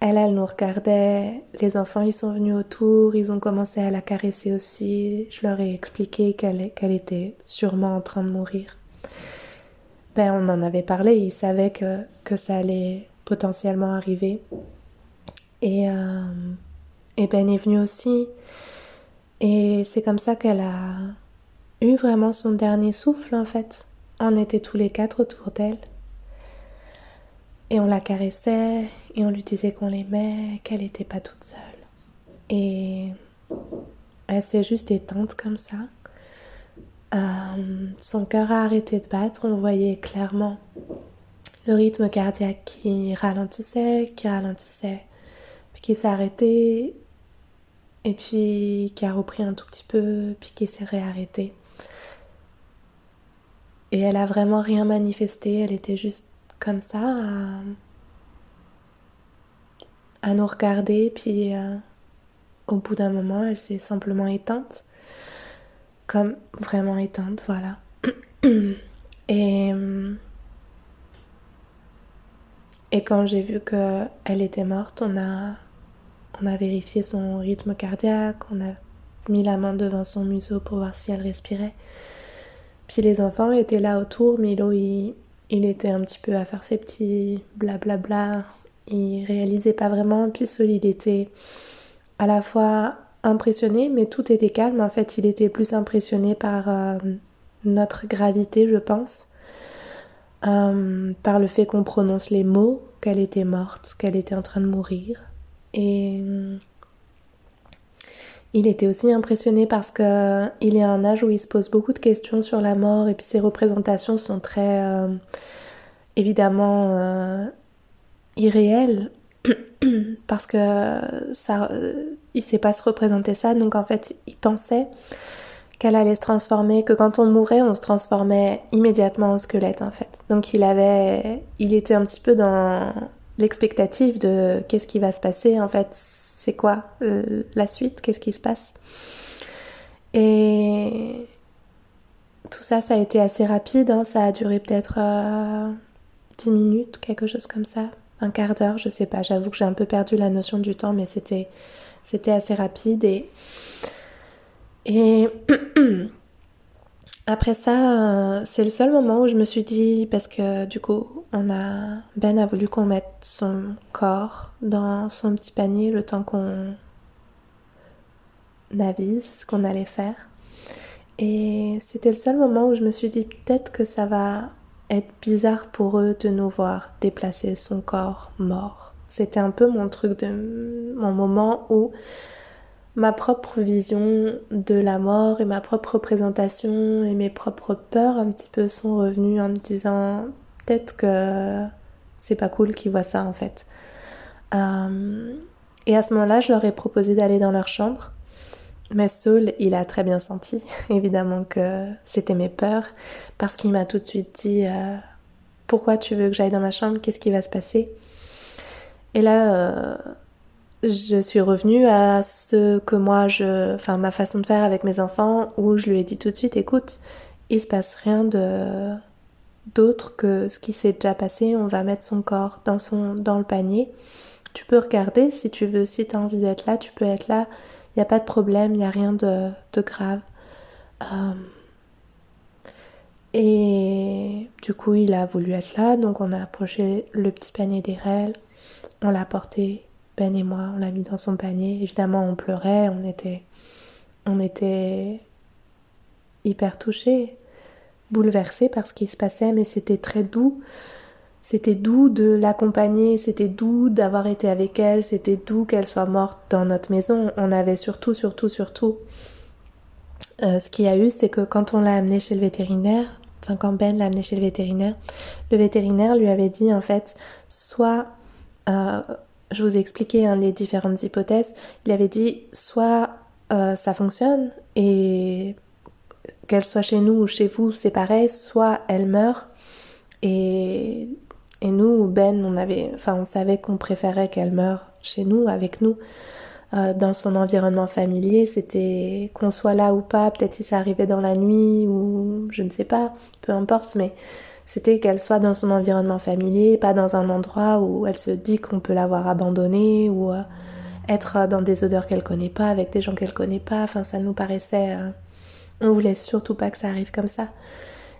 elle, elle nous regardait. Les enfants, ils sont venus autour. Ils ont commencé à la caresser aussi. Je leur ai expliqué qu'elle était sûrement en train de mourir. On en avait parlé. Ils savaient que, que ça allait potentiellement arriver. Et, euh, et Ben est venu aussi. Et c'est comme ça qu'elle a eu vraiment son dernier souffle en fait. On était tous les quatre autour d'elle. Et on la caressait et on lui disait qu'on l'aimait, qu'elle n'était pas toute seule. Et elle s'est juste éteinte comme ça. Euh, son cœur a arrêté de battre, on voyait clairement le rythme cardiaque qui ralentissait, qui ralentissait, qui s'est arrêté et puis qui a repris un tout petit peu, puis qui s'est réarrêté. Et elle a vraiment rien manifesté, elle était juste comme ça à, à nous regarder, puis euh, au bout d'un moment, elle s'est simplement éteinte, comme vraiment éteinte, voilà. Et, et quand j'ai vu qu'elle était morte, on a on a vérifié son rythme cardiaque, on a mis la main devant son museau pour voir si elle respirait. Puis les enfants étaient là autour, Milo il, il était un petit peu à faire ses petits blablabla, il réalisait pas vraiment, puis Sol il était à la fois impressionné, mais tout était calme, en fait il était plus impressionné par euh, notre gravité je pense, euh, par le fait qu'on prononce les mots, qu'elle était morte, qu'elle était en train de mourir. Et euh, il était aussi impressionné parce qu'il est à un âge où il se pose beaucoup de questions sur la mort et puis ses représentations sont très évidemment irréelles parce que ça il sait pas se représenter ça. Donc en fait il pensait qu'elle allait se transformer que quand on mourait on se transformait immédiatement en squelette en fait. Donc il avait il était un petit peu dans l'expectative de qu'est-ce qui va se passer en fait, c'est quoi euh, la suite, qu'est-ce qui se passe? Et tout ça, ça a été assez rapide, hein. ça a duré peut-être euh, 10 minutes, quelque chose comme ça, un quart d'heure, je sais pas, j'avoue que j'ai un peu perdu la notion du temps, mais c'était, c'était assez rapide et. Après ça, euh, c'est le seul moment où je me suis dit, parce que du coup, on a, Ben a voulu qu'on mette son corps dans son petit panier le temps qu'on avise ce qu'on allait faire. Et c'était le seul moment où je me suis dit, peut-être que ça va être bizarre pour eux de nous voir déplacer son corps mort. C'était un peu mon truc de mon moment où ma propre vision de la mort et ma propre représentation et mes propres peurs un petit peu sont revenues en me disant peut-être que c'est pas cool qu'ils voient ça en fait. Euh, et à ce moment-là, je leur ai proposé d'aller dans leur chambre. Mais Saul, il a très bien senti, évidemment, que c'était mes peurs, parce qu'il m'a tout de suite dit euh, Pourquoi tu veux que j'aille dans ma chambre? Qu'est-ce qui va se passer? Et là, euh, je suis revenue à ce que moi je enfin ma façon de faire avec mes enfants où je lui ai dit tout de suite écoute il se passe rien de d'autre que ce qui s'est déjà passé. On va mettre son corps dans son dans le panier. Tu peux regarder si tu veux si tu as envie d'être là tu peux être là il n'y a pas de problème il n'y a rien de, grave euh, et du coup il a voulu être là donc on a approché le petit panier des rêves on l'a porté ben et moi, on l'a mis dans son panier. Évidemment, on pleurait, on était, on était hyper touchés, bouleversés par ce qui se passait, mais c'était très doux. C'était doux de l'accompagner, c'était doux d'avoir été avec elle, c'était doux qu'elle soit morte dans notre maison. On avait surtout, surtout, surtout. Euh, ce qu'il y a eu, c'est que quand on l'a amené chez le vétérinaire, enfin quand Ben l'a amené chez le vétérinaire, le vétérinaire lui avait dit en fait, soit euh, je vous ai expliqué hein, les différentes hypothèses. Il avait dit soit euh, ça fonctionne et qu'elle soit chez nous ou chez vous, c'est pareil, soit elle meurt et, et nous, Ben, on avait, enfin, on savait qu'on préférait qu'elle meure chez nous, avec nous, euh, dans son environnement familier. C'était qu'on soit là ou pas, peut-être si ça arrivait dans la nuit ou je ne sais pas, peu importe, mais c'était qu'elle soit dans son environnement familier, pas dans un endroit où elle se dit qu'on peut l'avoir abandonnée ou euh, être dans des odeurs qu'elle connaît pas, avec des gens qu'elle connaît pas. Enfin, ça nous paraissait. Euh, on voulait surtout pas que ça arrive comme ça.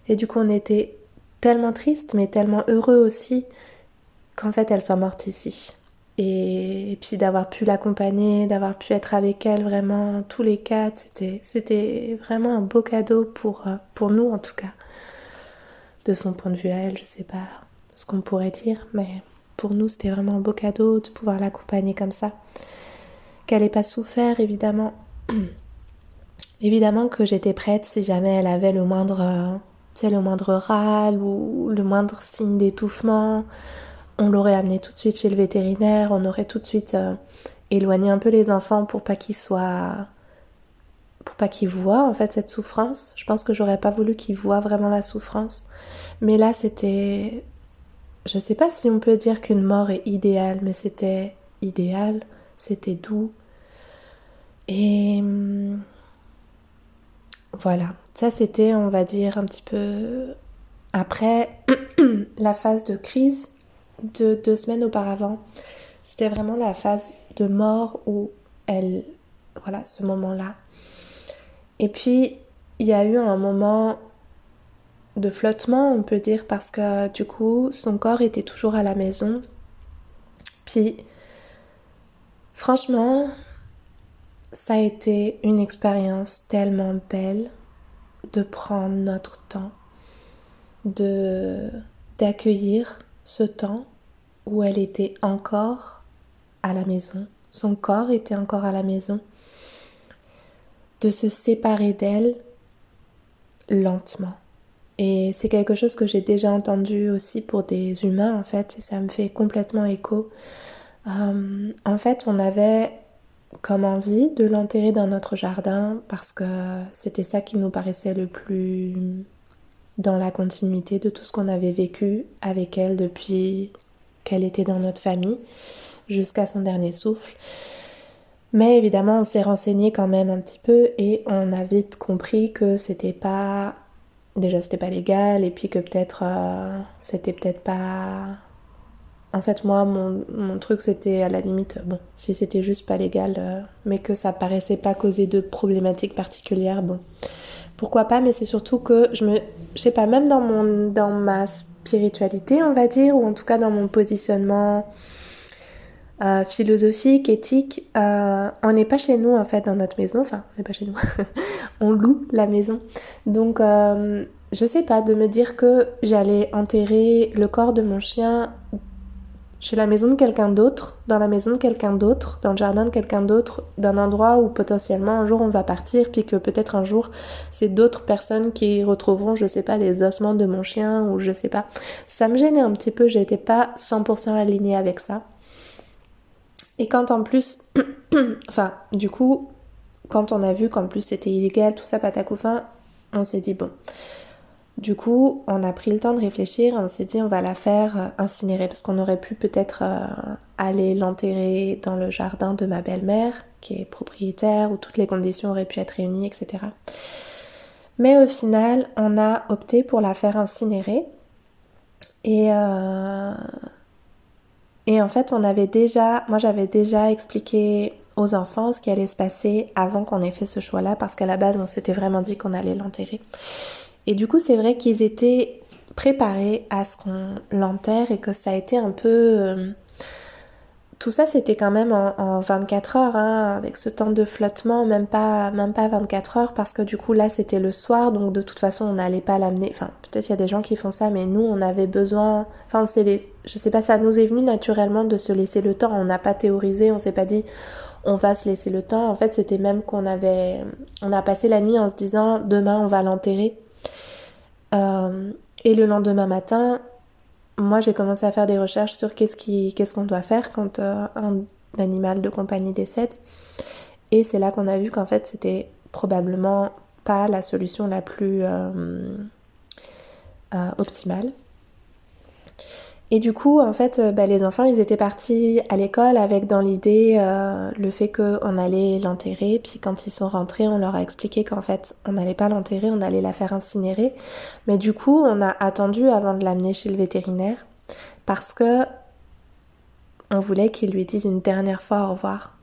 Et du coup, on était tellement triste, mais tellement heureux aussi qu'en fait elle soit morte ici. Et, puis d'avoir pu l'accompagner, d'avoir pu être avec elle vraiment tous les quatre, c'était, c'était vraiment un beau cadeau pour, euh, pour nous en tout cas. De son point de vue à elle, je sais pas ce qu'on pourrait dire, mais pour nous c'était vraiment un beau cadeau de pouvoir l'accompagner comme ça. Qu'elle n'ait pas souffert évidemment. évidemment que j'étais prête si jamais elle avait le moindre le moindre râle ou le moindre signe d'étouffement, on l'aurait amené tout de suite chez le vétérinaire, on aurait tout de suite euh, éloigné un peu les enfants pour pas qu'ils soient pour pas qu'ils voient en fait cette souffrance. Je pense que j'aurais pas voulu qu'ils voient vraiment la souffrance. Mais là c'était je sais pas si on peut dire qu'une mort est idéale, mais c'était idéal, c'était doux. Et hum, voilà, ça c'était, on va dire, un petit peu après la phase de crise de deux semaines auparavant. C'était vraiment la phase de mort où elle, voilà, ce moment-là. Et puis, il y a eu un moment de flottement, on peut dire, parce que du coup, son corps était toujours à la maison. Puis, franchement, ça a été une expérience tellement belle de prendre notre temps, de d'accueillir ce temps où elle était encore à la maison, son corps était encore à la maison, de se séparer d'elle lentement. Et c'est quelque chose que j'ai déjà entendu aussi pour des humains en fait, et ça me fait complètement écho. Euh, en fait, on avait comme envie de l'enterrer dans notre jardin parce que c'était ça qui nous paraissait le plus dans la continuité de tout ce qu'on avait vécu avec elle depuis qu'elle était dans notre famille jusqu'à son dernier souffle. Mais évidemment, on s'est renseigné quand même un petit peu et on a vite compris que c'était pas déjà c'était pas légal et puis que peut-être euh, c'était peut-être pas en fait, moi, mon, truc, c'était à la limite, bon, si c'était juste pas légal, euh, mais que ça paraissait pas causer de problématiques particulières, bon, pourquoi pas, mais c'est surtout que je me, je sais pas, même dans mon, dans ma spiritualité, on va dire, ou en tout cas dans mon positionnement euh, philosophique, éthique, euh, on n'est pas chez nous, en fait, dans notre maison, enfin, on n'est pas chez nous, on loue la maison. Donc, je sais pas, de me dire que j'allais enterrer le corps de mon chien chez la maison de quelqu'un d'autre, dans la maison de quelqu'un d'autre, dans le jardin de quelqu'un d'autre, d'un endroit où potentiellement un jour on va partir, puis que peut-être un jour c'est d'autres personnes qui retrouveront, je sais pas, les ossements de mon chien ou je sais pas. Ça me gênait un petit peu, j'étais pas 100% alignée avec ça. Et quand en plus, enfin, du coup, quand on a vu qu'en plus c'était illégal, tout ça patacouffin, on s'est dit bon, du coup, on a pris le temps de réfléchir on s'est dit on va la faire euh, incinérer parce qu'on aurait pu peut-être euh, aller l'enterrer dans le jardin de ma belle-mère qui est propriétaire où toutes les conditions auraient pu être réunies, etc. Mais au final, on a opté pour la faire incinérer et euh, et en fait, on avait déjà, moi j'avais déjà expliqué aux enfants ce qui allait se passer avant qu'on ait fait ce choix-là parce qu'à la base on s'était vraiment dit qu'on allait l'enterrer. Et du coup, c'est vrai qu'ils étaient préparés à ce qu'on l'enterre et que ça a été un peu... Euh, tout ça, c'était quand même en, 24 heures, hein, avec ce temps de flottement, même pas, même pas 24 heures, parce que du coup, là, c'était le soir, donc de toute façon, on n'allait pas l'amener. Enfin, peut-être il y a des gens qui font ça, mais nous, on avait besoin. Enfin, on les... je sais pas, ça nous est venu naturellement de se laisser le temps. On n'a pas théorisé, on s'est pas dit, on va se laisser le temps. En fait, c'était même qu'on avait. On a passé la nuit en se disant, demain, on va l'enterrer. Euh, et le lendemain matin, moi j'ai commencé à faire des recherches sur qu'est-ce qu'on doit faire quand euh, un animal de compagnie décède. Et c'est là qu'on a vu qu'en fait c'était probablement pas la solution la plus optimale. Et du coup, en fait, euh, bah, les enfants, ils étaient partis à l'école avec dans l'idée euh, le fait qu'on allait l'enterrer. Puis quand ils sont rentrés, on leur a expliqué qu'en fait, on n'allait pas l'enterrer, on allait la faire incinérer. Mais du coup, on a attendu avant de l'amener chez le vétérinaire parce que on voulait qu'il lui dise une dernière fois au revoir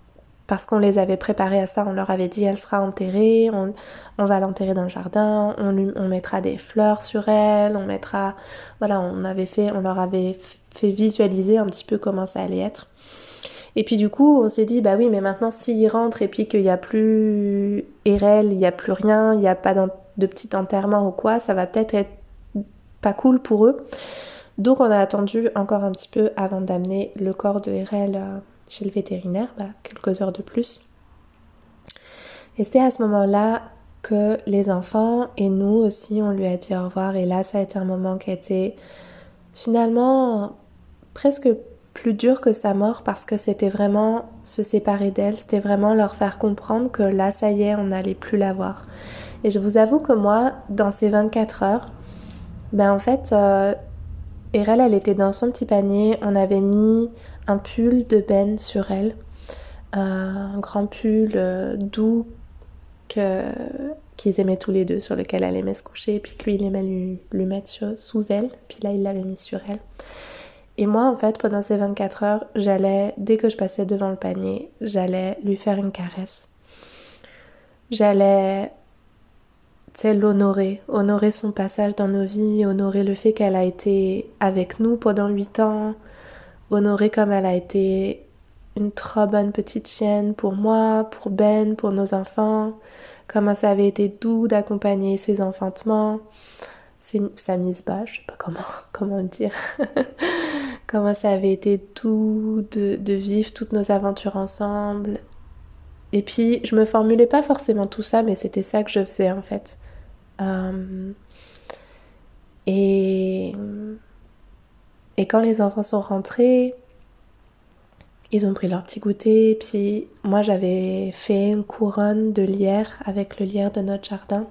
parce qu'on les avait préparés à ça, on leur avait dit elle sera enterrée, on, va l'enterrer dans le jardin, on, mettra des fleurs sur elle, on mettra, voilà, on avait fait, on leur avait fait visualiser un petit peu comment ça allait être. Et puis du coup, on s'est dit bah oui, mais maintenant s'il rentre et puis qu'il n'y a plus RL, il n'y a plus rien, il n'y a pas de petit enterrement ou quoi, ça va peut-être être pas cool pour eux. Donc on a attendu encore un petit peu avant d'amener le corps de RL chez le vétérinaire, bah, quelques heures de plus. Et c'est à ce moment-là que les enfants et nous aussi, on lui a dit au revoir. Et là, ça a été un moment qui a été finalement presque plus dur que sa mort parce que c'était vraiment se séparer d'elle, c'était vraiment leur faire comprendre que là, ça y est, on n'allait plus la voir. Et je vous avoue que moi, dans ces 24 heures, ben en fait, euh, Erel, elle était dans son petit panier, on avait mis un pull de Ben sur elle, euh, un grand pull euh, doux qu'ils aimaient tous les deux, sur lequel elle aimait se coucher, puis que lui il aimait lui, lui mettre sous elle, puis là il l'avait mis sur elle. Et moi en fait pendant ces 24 heures, j'allais, dès que je passais devant le panier, j'allais lui faire une caresse. J'allais l'honorer, honorer son passage dans nos vies, honorer le fait qu'elle a été avec nous pendant 8 ans, honorer comme elle a été une trop bonne petite chienne pour moi, pour Ben, pour nos enfants, comment ça avait été doux d'accompagner ses enfantements, sa mise bas, je sais pas comment, comment dire, comment ça avait été doux de, de vivre toutes nos aventures ensemble. Et puis, je me formulais pas forcément tout ça, mais c'était ça que je faisais en fait. Euh, et et quand les enfants sont rentrés, ils ont pris leur petit goûter, puis moi j'avais fait une couronne de lierre avec le lierre de notre jardin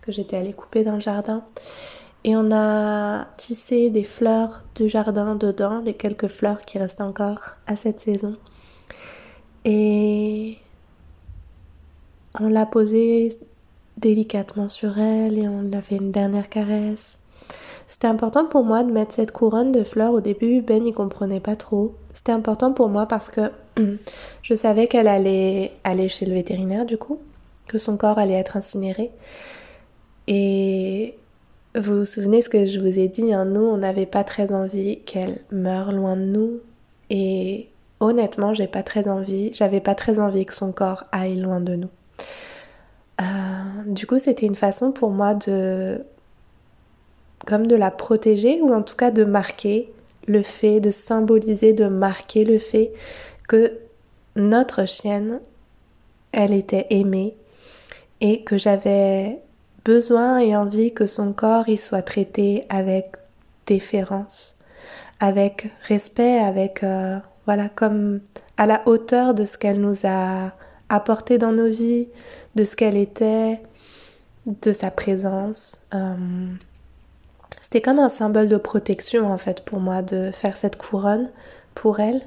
que j'étais allée couper dans le jardin. Et on a tissé des fleurs du jardin dedans, les quelques fleurs qui restent encore à cette saison. Et on l'a posé délicatement sur elle et on a fait une dernière caresse. C'était important pour moi de mettre cette couronne de fleurs. Au début, Ben n'y comprenait pas trop. C'était important pour moi parce que je savais qu'elle allait aller chez le vétérinaire du coup, que son corps allait être incinéré. Et vous vous souvenez ce que je vous ai dit, hein, nous, on n'avait pas très envie qu'elle meure loin de nous. Et honnêtement, j'ai pas très envie, j'avais pas très envie que son corps aille loin de nous. Euh, du coup, c'était une façon pour moi de comme de la protéger ou en tout cas de marquer le fait, de symboliser, de marquer le fait que notre chienne, elle était aimée et que j'avais besoin et envie que son corps y soit traité avec déférence, avec respect, avec euh, voilà comme à la hauteur de ce qu'elle nous a apporté dans nos vies, de ce qu'elle était, de sa présence. Euh, c'était comme un symbole de protection en fait pour moi de faire cette couronne pour elle.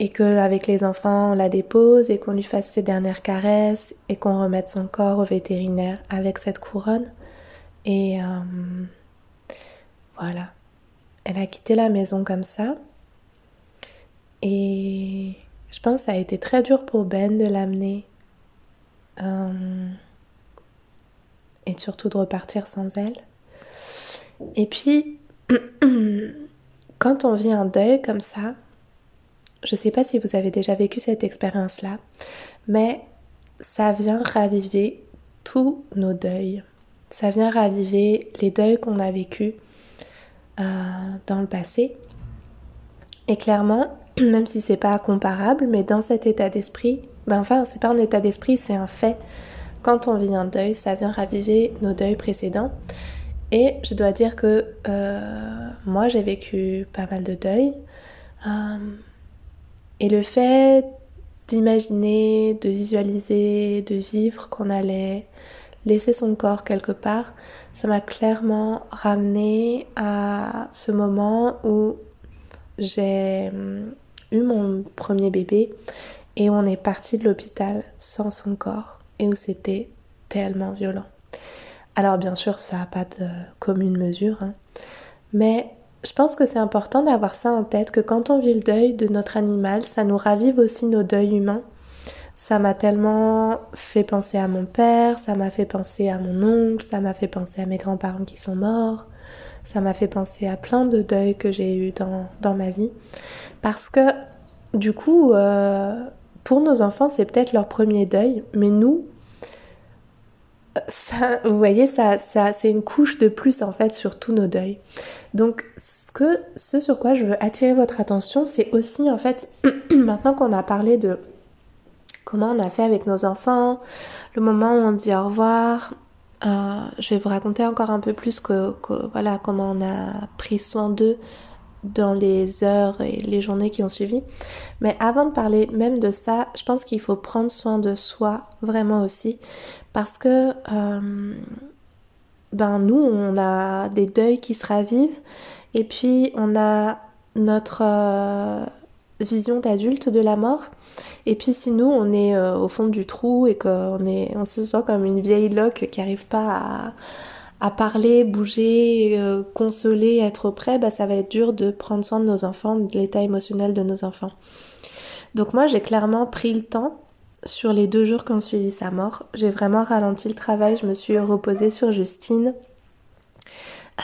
Et que avec les enfants on la dépose et qu'on lui fasse ses dernières caresses et qu'on remette son corps au vétérinaire avec cette couronne. Et euh, voilà. Elle a quitté la maison comme ça. Et je pense que ça a été très dur pour Ben de l'amener euh, et surtout de repartir sans elle et puis, quand on vit un deuil comme ça, je ne sais pas si vous avez déjà vécu cette expérience-là, mais ça vient raviver tous nos deuils. Ça vient raviver les deuils qu'on a vécus euh, dans le passé. Et clairement, même si c'est pas comparable, mais dans cet état d'esprit, ben enfin, c'est pas un état d'esprit, c'est un fait. Quand on vit un deuil, ça vient raviver nos deuils précédents. Et je dois dire que euh, moi j'ai vécu pas mal de deuil. Euh, et le fait d'imaginer, de visualiser, de vivre qu'on allait laisser son corps quelque part, ça m'a clairement ramené à ce moment où j'ai hum, eu mon premier bébé et on est parti de l'hôpital sans son corps et où c'était tellement violent. Alors bien sûr, ça n'a pas de commune mesure, hein, mais je pense que c'est important d'avoir ça en tête, que quand on vit le deuil de notre animal, ça nous ravive aussi nos deuils humains. Ça m'a tellement fait penser à mon père, ça m'a fait penser à mon oncle, ça m'a fait penser à mes grands-parents qui sont morts, ça m'a fait penser à plein de deuils que j'ai eu dans, dans ma vie. Parce que du coup, euh, pour nos enfants, c'est peut-être leur premier deuil, mais nous, ça, vous voyez, ça, ça, c'est une couche de plus en fait sur tous nos deuils. Donc, ce, sur quoi je veux attirer votre attention, c'est aussi en fait, maintenant qu'on a parlé de comment on a fait avec nos enfants, le moment où on dit au revoir, euh, je vais vous raconter encore un peu plus que voilà comment on a pris soin d'eux dans les heures et les journées qui ont suivi. Mais avant de parler même de ça, je pense qu'il faut prendre soin de soi vraiment aussi. Parce que euh, ben nous on a des deuils qui se ravivent. Et puis on a notre euh, vision d'adulte de la mort. Et puis si nous on est euh, au fond du trou et qu'on est on se sent comme une vieille loque qui arrive pas à à parler, bouger, euh, consoler, être prêt, bah, ça va être dur de prendre soin de nos enfants, de l'état émotionnel de nos enfants. Donc moi, j'ai clairement pris le temps sur les deux jours qui ont suivi sa mort. J'ai vraiment ralenti le travail, je me suis reposée sur Justine.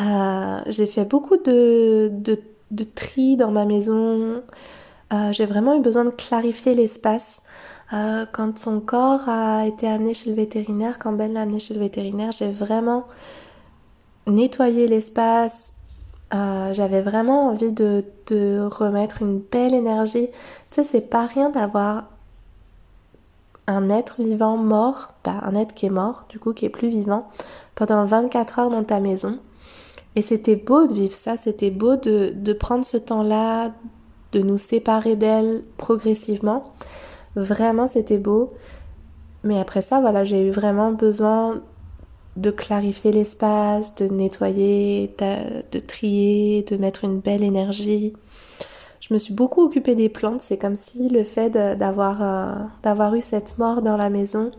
Euh, j'ai fait beaucoup de, de, tri dans ma maison. Euh, j'ai vraiment eu besoin de clarifier l'espace. quand son corps a été amené chez le vétérinaire, quand Ben l'a amené chez le vétérinaire, j'ai vraiment nettoyer l'espace. Euh, j'avais vraiment envie de, de, remettre une belle énergie. Tu sais, c'est pas rien d'avoir un être vivant mort, pas un être qui est mort, du coup qui est plus vivant, pendant 24 heures dans ta maison. Et c'était beau de vivre ça, c'était beau de, de prendre ce temps-là, de nous séparer d'elle progressivement. Vraiment, c'était beau. Mais après ça, voilà, j'ai eu vraiment besoin de clarifier l'espace, de nettoyer, de, trier, de mettre une belle énergie. Je me suis beaucoup occupée des plantes, c'est comme si le fait d'avoir euh, d'avoir eu cette mort dans la maison,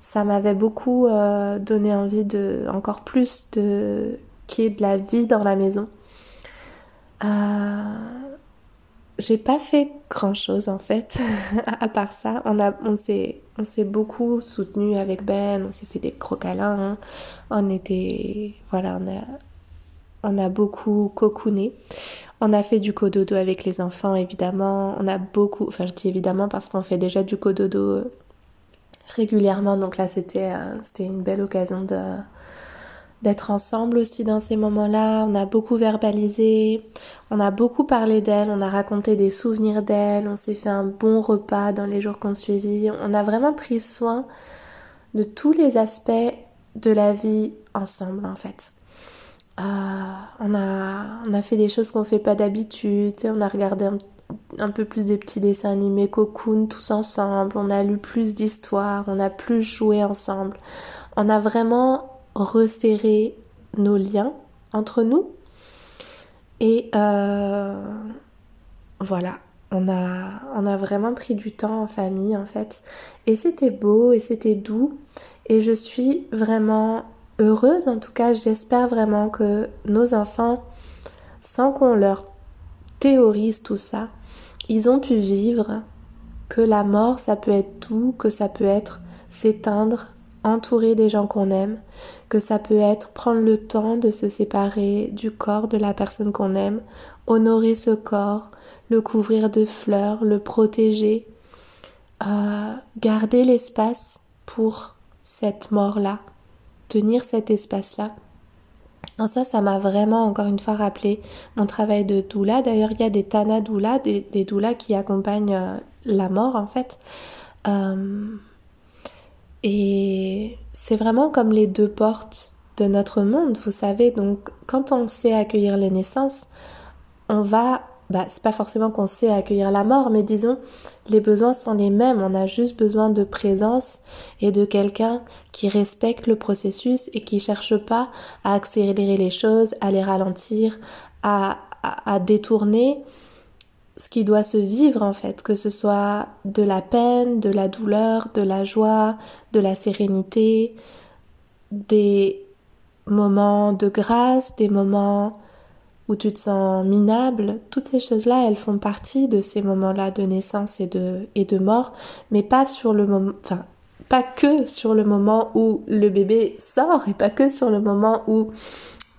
ça m'avait beaucoup euh, donné envie de encore plus de qu'il y ait de la vie dans la maison. Euh, j'ai pas fait grand chose en fait, à part ça. On, a, on s'est, on s'est beaucoup soutenu avec Ben, on s'est fait des crocalins. Hein. On était, voilà, on a, on a beaucoup cocooné. On a fait du cododo avec les enfants, évidemment. On a beaucoup, enfin je dis évidemment parce qu'on fait déjà du cododo régulièrement. Donc là, c'était, euh, c'était une belle occasion de, d'être ensemble aussi dans ces moments-là. On a beaucoup verbalisé, on a beaucoup parlé d'elle, on a raconté des souvenirs d'elle, on s'est fait un bon repas dans les jours qu'on suivi. On a vraiment pris soin de tous les aspects de la vie ensemble en fait. Euh, on, a, on a fait des choses qu'on fait pas d'habitude, on a regardé un, un, peu plus des petits dessins animés cocoon tous ensemble, on a lu plus d'histoires, on a plus joué ensemble. On a vraiment resserrer nos liens entre nous. Et euh, voilà, on a, on a vraiment pris du temps en famille en fait. Et c'était beau et c'était doux. Et je suis vraiment heureuse, en tout cas j'espère vraiment que nos enfants, sans qu'on leur théorise tout ça, ils ont pu vivre que la mort ça peut être doux, que ça peut être s'éteindre entourer des gens qu'on aime, que ça peut être prendre le temps de se séparer du corps de la personne qu'on aime, honorer ce corps, le couvrir de fleurs, le protéger, euh, garder l'espace pour cette mort-là, tenir cet espace-là. ça, ça m'a vraiment encore une fois rappelé mon travail de doula. D'ailleurs, il y a des tana doula, des, des doulas qui accompagnent euh, la mort en fait. Euh, et c'est vraiment comme les deux portes de notre monde, vous savez. Donc, quand on sait accueillir les naissances, on va bah, c'est pas forcément qu'on sait accueillir la mort, mais disons, les besoins sont les mêmes. On a juste besoin de présence et de quelqu'un qui respecte le processus et qui cherche pas à accélérer les choses, à les ralentir, à, à détourner ce qui doit se vivre en fait, que ce soit de la peine, de la douleur, de la joie, de la sérénité, des moments de grâce, des moments où tu te sens minable, toutes ces choses-là, elles font partie de ces moments-là de naissance et de, mort, mais pas sur le moment, enfin, pas que sur le moment où le bébé sort et pas que sur le moment où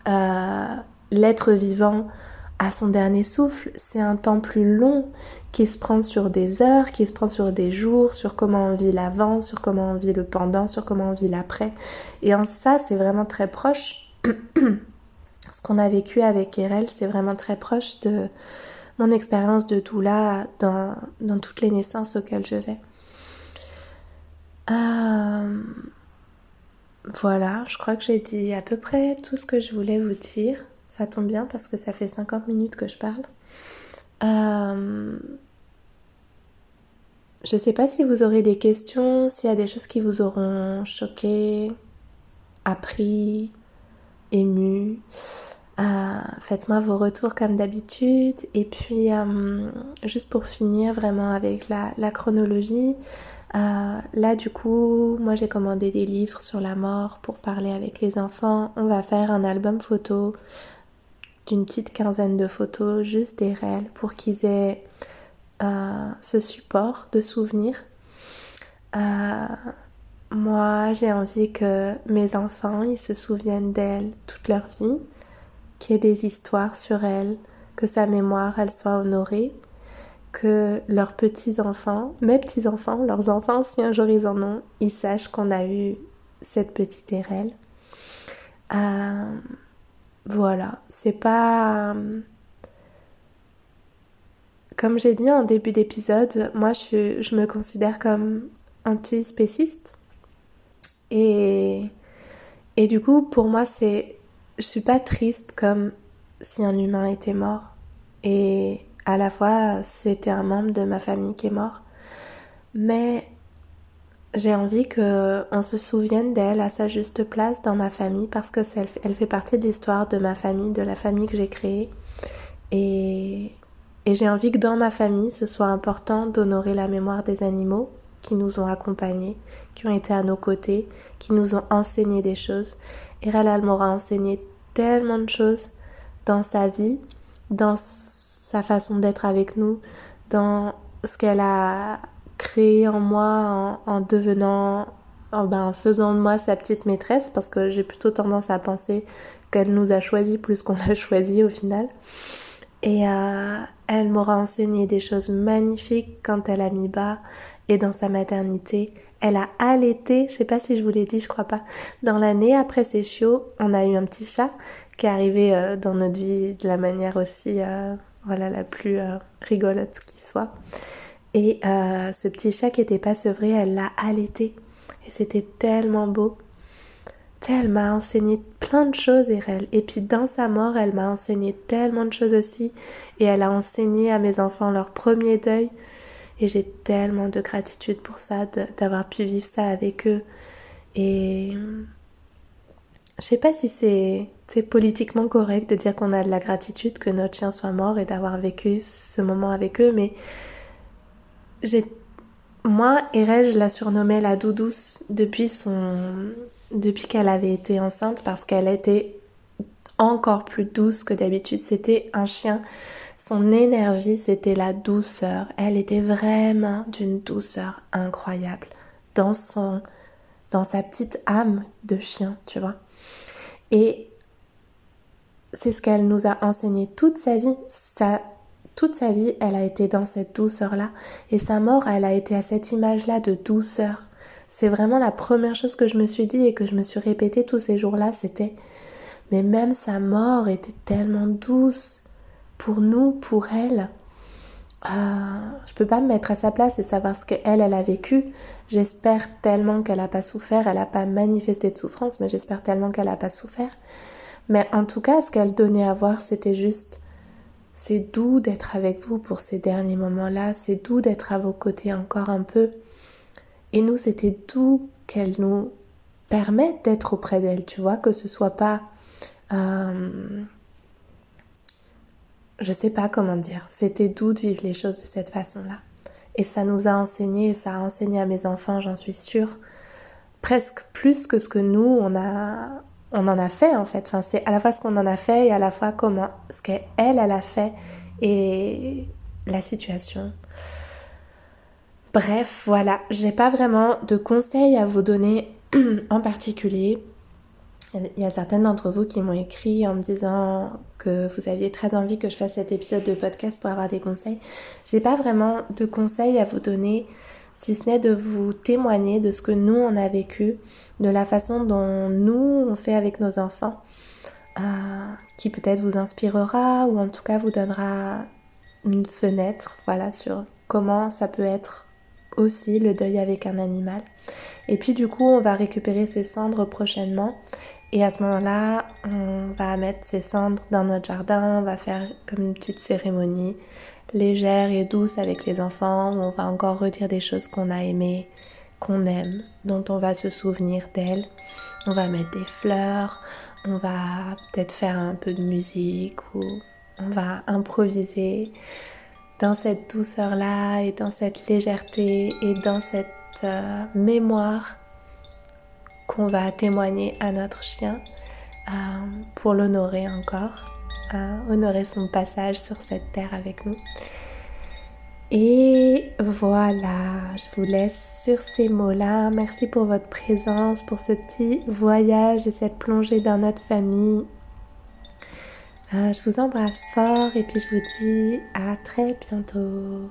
euh, l'être vivant a son dernier souffle. C'est un temps plus long qui se prend sur des heures, qui se prend sur des jours, sur comment on vit l'avant, sur comment on vit le pendant, sur comment on vit l'après. Et en ça, c'est vraiment très proche. ce qu'on a vécu avec Erel, c'est vraiment très proche de mon expérience de doula dans, dans toutes les naissances auxquelles je vais. Euh, voilà, je crois que j'ai dit à peu près tout ce que je voulais vous dire. Ça tombe bien parce que ça fait 50 minutes que je parle. Euh, je ne sais pas si vous aurez des questions, s'il y a des choses qui vous auront choqué, appris, ému. Euh, faites-moi vos retours comme d'habitude. Et puis, euh, juste pour finir vraiment avec la, chronologie, là du coup, moi j'ai commandé des livres sur la mort pour parler avec les enfants. On va faire un album photo d'une petite quinzaine de photos, juste des réels, pour qu'ils aient ce support de souvenirs. Moi, j'ai envie que mes enfants, ils se souviennent d'elle toute leur vie, qu'il y ait des histoires sur elle, que sa mémoire, elle soit honorée, que leurs petits-enfants, mes petits-enfants, leurs enfants, si un jour ils en ont, ils sachent qu'on a eu cette petite Erelle. Euh, voilà, c'est pas... Comme j'ai dit en début d'épisode, moi je, je me considère comme antispéciste. Et, et du coup, pour moi, c'est. Je suis pas triste comme si un humain était mort. Et à la fois, c'était un membre de ma famille qui est mort. Mais j'ai envie qu'on se souvienne d'elle à sa juste place dans ma famille parce que elle fait partie de l'histoire de ma famille, de la famille que j'ai créée. Et, et j'ai envie que dans ma famille, ce soit important d'honorer la mémoire des animaux qui nous ont accompagnés, qui ont été à nos côtés, qui nous ont enseigné des choses. Et elle m'aura enseigné tellement de choses dans sa vie, dans sa façon d'être avec nous, dans ce qu'elle a en moi en, devenant, en, ben, en faisant de moi sa petite maîtresse, parce que j'ai plutôt tendance à penser qu'elle nous a choisi plus qu'on l'a choisi au final. Et euh, elle m'aura enseigné des choses magnifiques quand elle a mis bas et dans sa maternité. Elle a allaité, je sais pas si je vous l'ai dit, je crois pas. Dans l'année après ses chiots, on a eu un petit chat qui est arrivé euh, dans notre vie de la manière aussi, euh, voilà, la plus rigolote qui soit. Et ce petit chat qui était pas sevré, elle l'a allaité. Et c'était tellement beau. Elle m'a enseigné plein de choses, Erel. Et puis dans sa mort, elle m'a enseigné tellement de choses aussi. Et elle a enseigné à mes enfants leur premier deuil. Et j'ai tellement de gratitude pour ça, d'avoir pu vivre ça avec eux. Et je sais pas si c'est politiquement correct de dire qu'on a de la gratitude que notre chien soit mort et d'avoir vécu ce moment avec eux, mais j'ai moi, Erel, je la surnommais la doudouce depuis son depuis qu'elle avait été enceinte parce qu'elle était encore plus douce que d'habitude. C'était un chien son énergie, c'était la douceur. Elle était vraiment d'une douceur incroyable dans son dans sa petite âme de chien, tu vois. Et c'est ce qu'elle nous a enseigné toute sa vie. Toute sa vie, elle a été dans cette douceur-là. Et sa mort, elle a été à cette image-là de douceur. C'est vraiment la première chose que je me suis dit et que je me suis répétée tous ces jours-là, c'était mais même sa mort était tellement douce pour nous, pour elle. Euh, je peux pas me mettre à sa place et savoir ce qu'elle, elle a vécu. J'espère tellement qu'elle n'a pas souffert, elle n'a pas manifesté de souffrance, mais j'espère tellement qu'elle n'a pas souffert. Mais en tout cas, ce qu'elle donnait à voir, c'était juste c'est doux d'être avec vous pour ces derniers moments-là, c'est doux d'être à vos côtés encore un peu. Et nous, c'était doux qu'elle nous permette d'être auprès d'elle, tu vois, que ce soit pas... Euh, je sais pas comment dire, c'était doux de vivre les choses de cette façon-là. Et ça nous a enseigné, et ça a enseigné à mes enfants, j'en suis sûre, presque plus que ce que nous, on, a, on en a fait en fait. Enfin, c'est à la fois ce qu'on en a fait et à la fois comment, ce qu'elle, elle a fait et la situation. Bref, voilà, j'ai pas vraiment de conseils à vous donner en particulier. Il y a certaines d'entre vous qui m'ont écrit en me disant que vous aviez très envie que je fasse cet épisode de podcast pour avoir des conseils. J'ai pas vraiment de conseils à vous donner, si ce n'est de vous témoigner de ce que nous on a vécu, de la façon dont nous on fait avec nos enfants, euh, qui peut-être vous inspirera ou en tout cas vous donnera une fenêtre, voilà, sur comment ça peut être aussi le deuil avec un animal. Et puis du coup, on va récupérer ces cendres prochainement et à ce moment-là, on va mettre ces cendres dans notre jardin, on va faire comme une petite cérémonie légère et douce avec les enfants, où on va encore redire des choses qu'on a aimées, qu'on aime, dont on va se souvenir d'elles. On va mettre des fleurs, on va peut-être faire un peu de musique ou on va improviser dans cette douceur-là et dans cette légèreté et dans cette euh, mémoire qu'on va témoigner à notre chien euh, pour l'honorer encore, euh, honorer son passage sur cette terre avec nous. Et voilà, je vous laisse sur ces mots-là. Merci pour votre présence, pour ce petit voyage et cette plongée dans notre famille. Euh, je vous embrasse fort et puis je vous dis à très bientôt.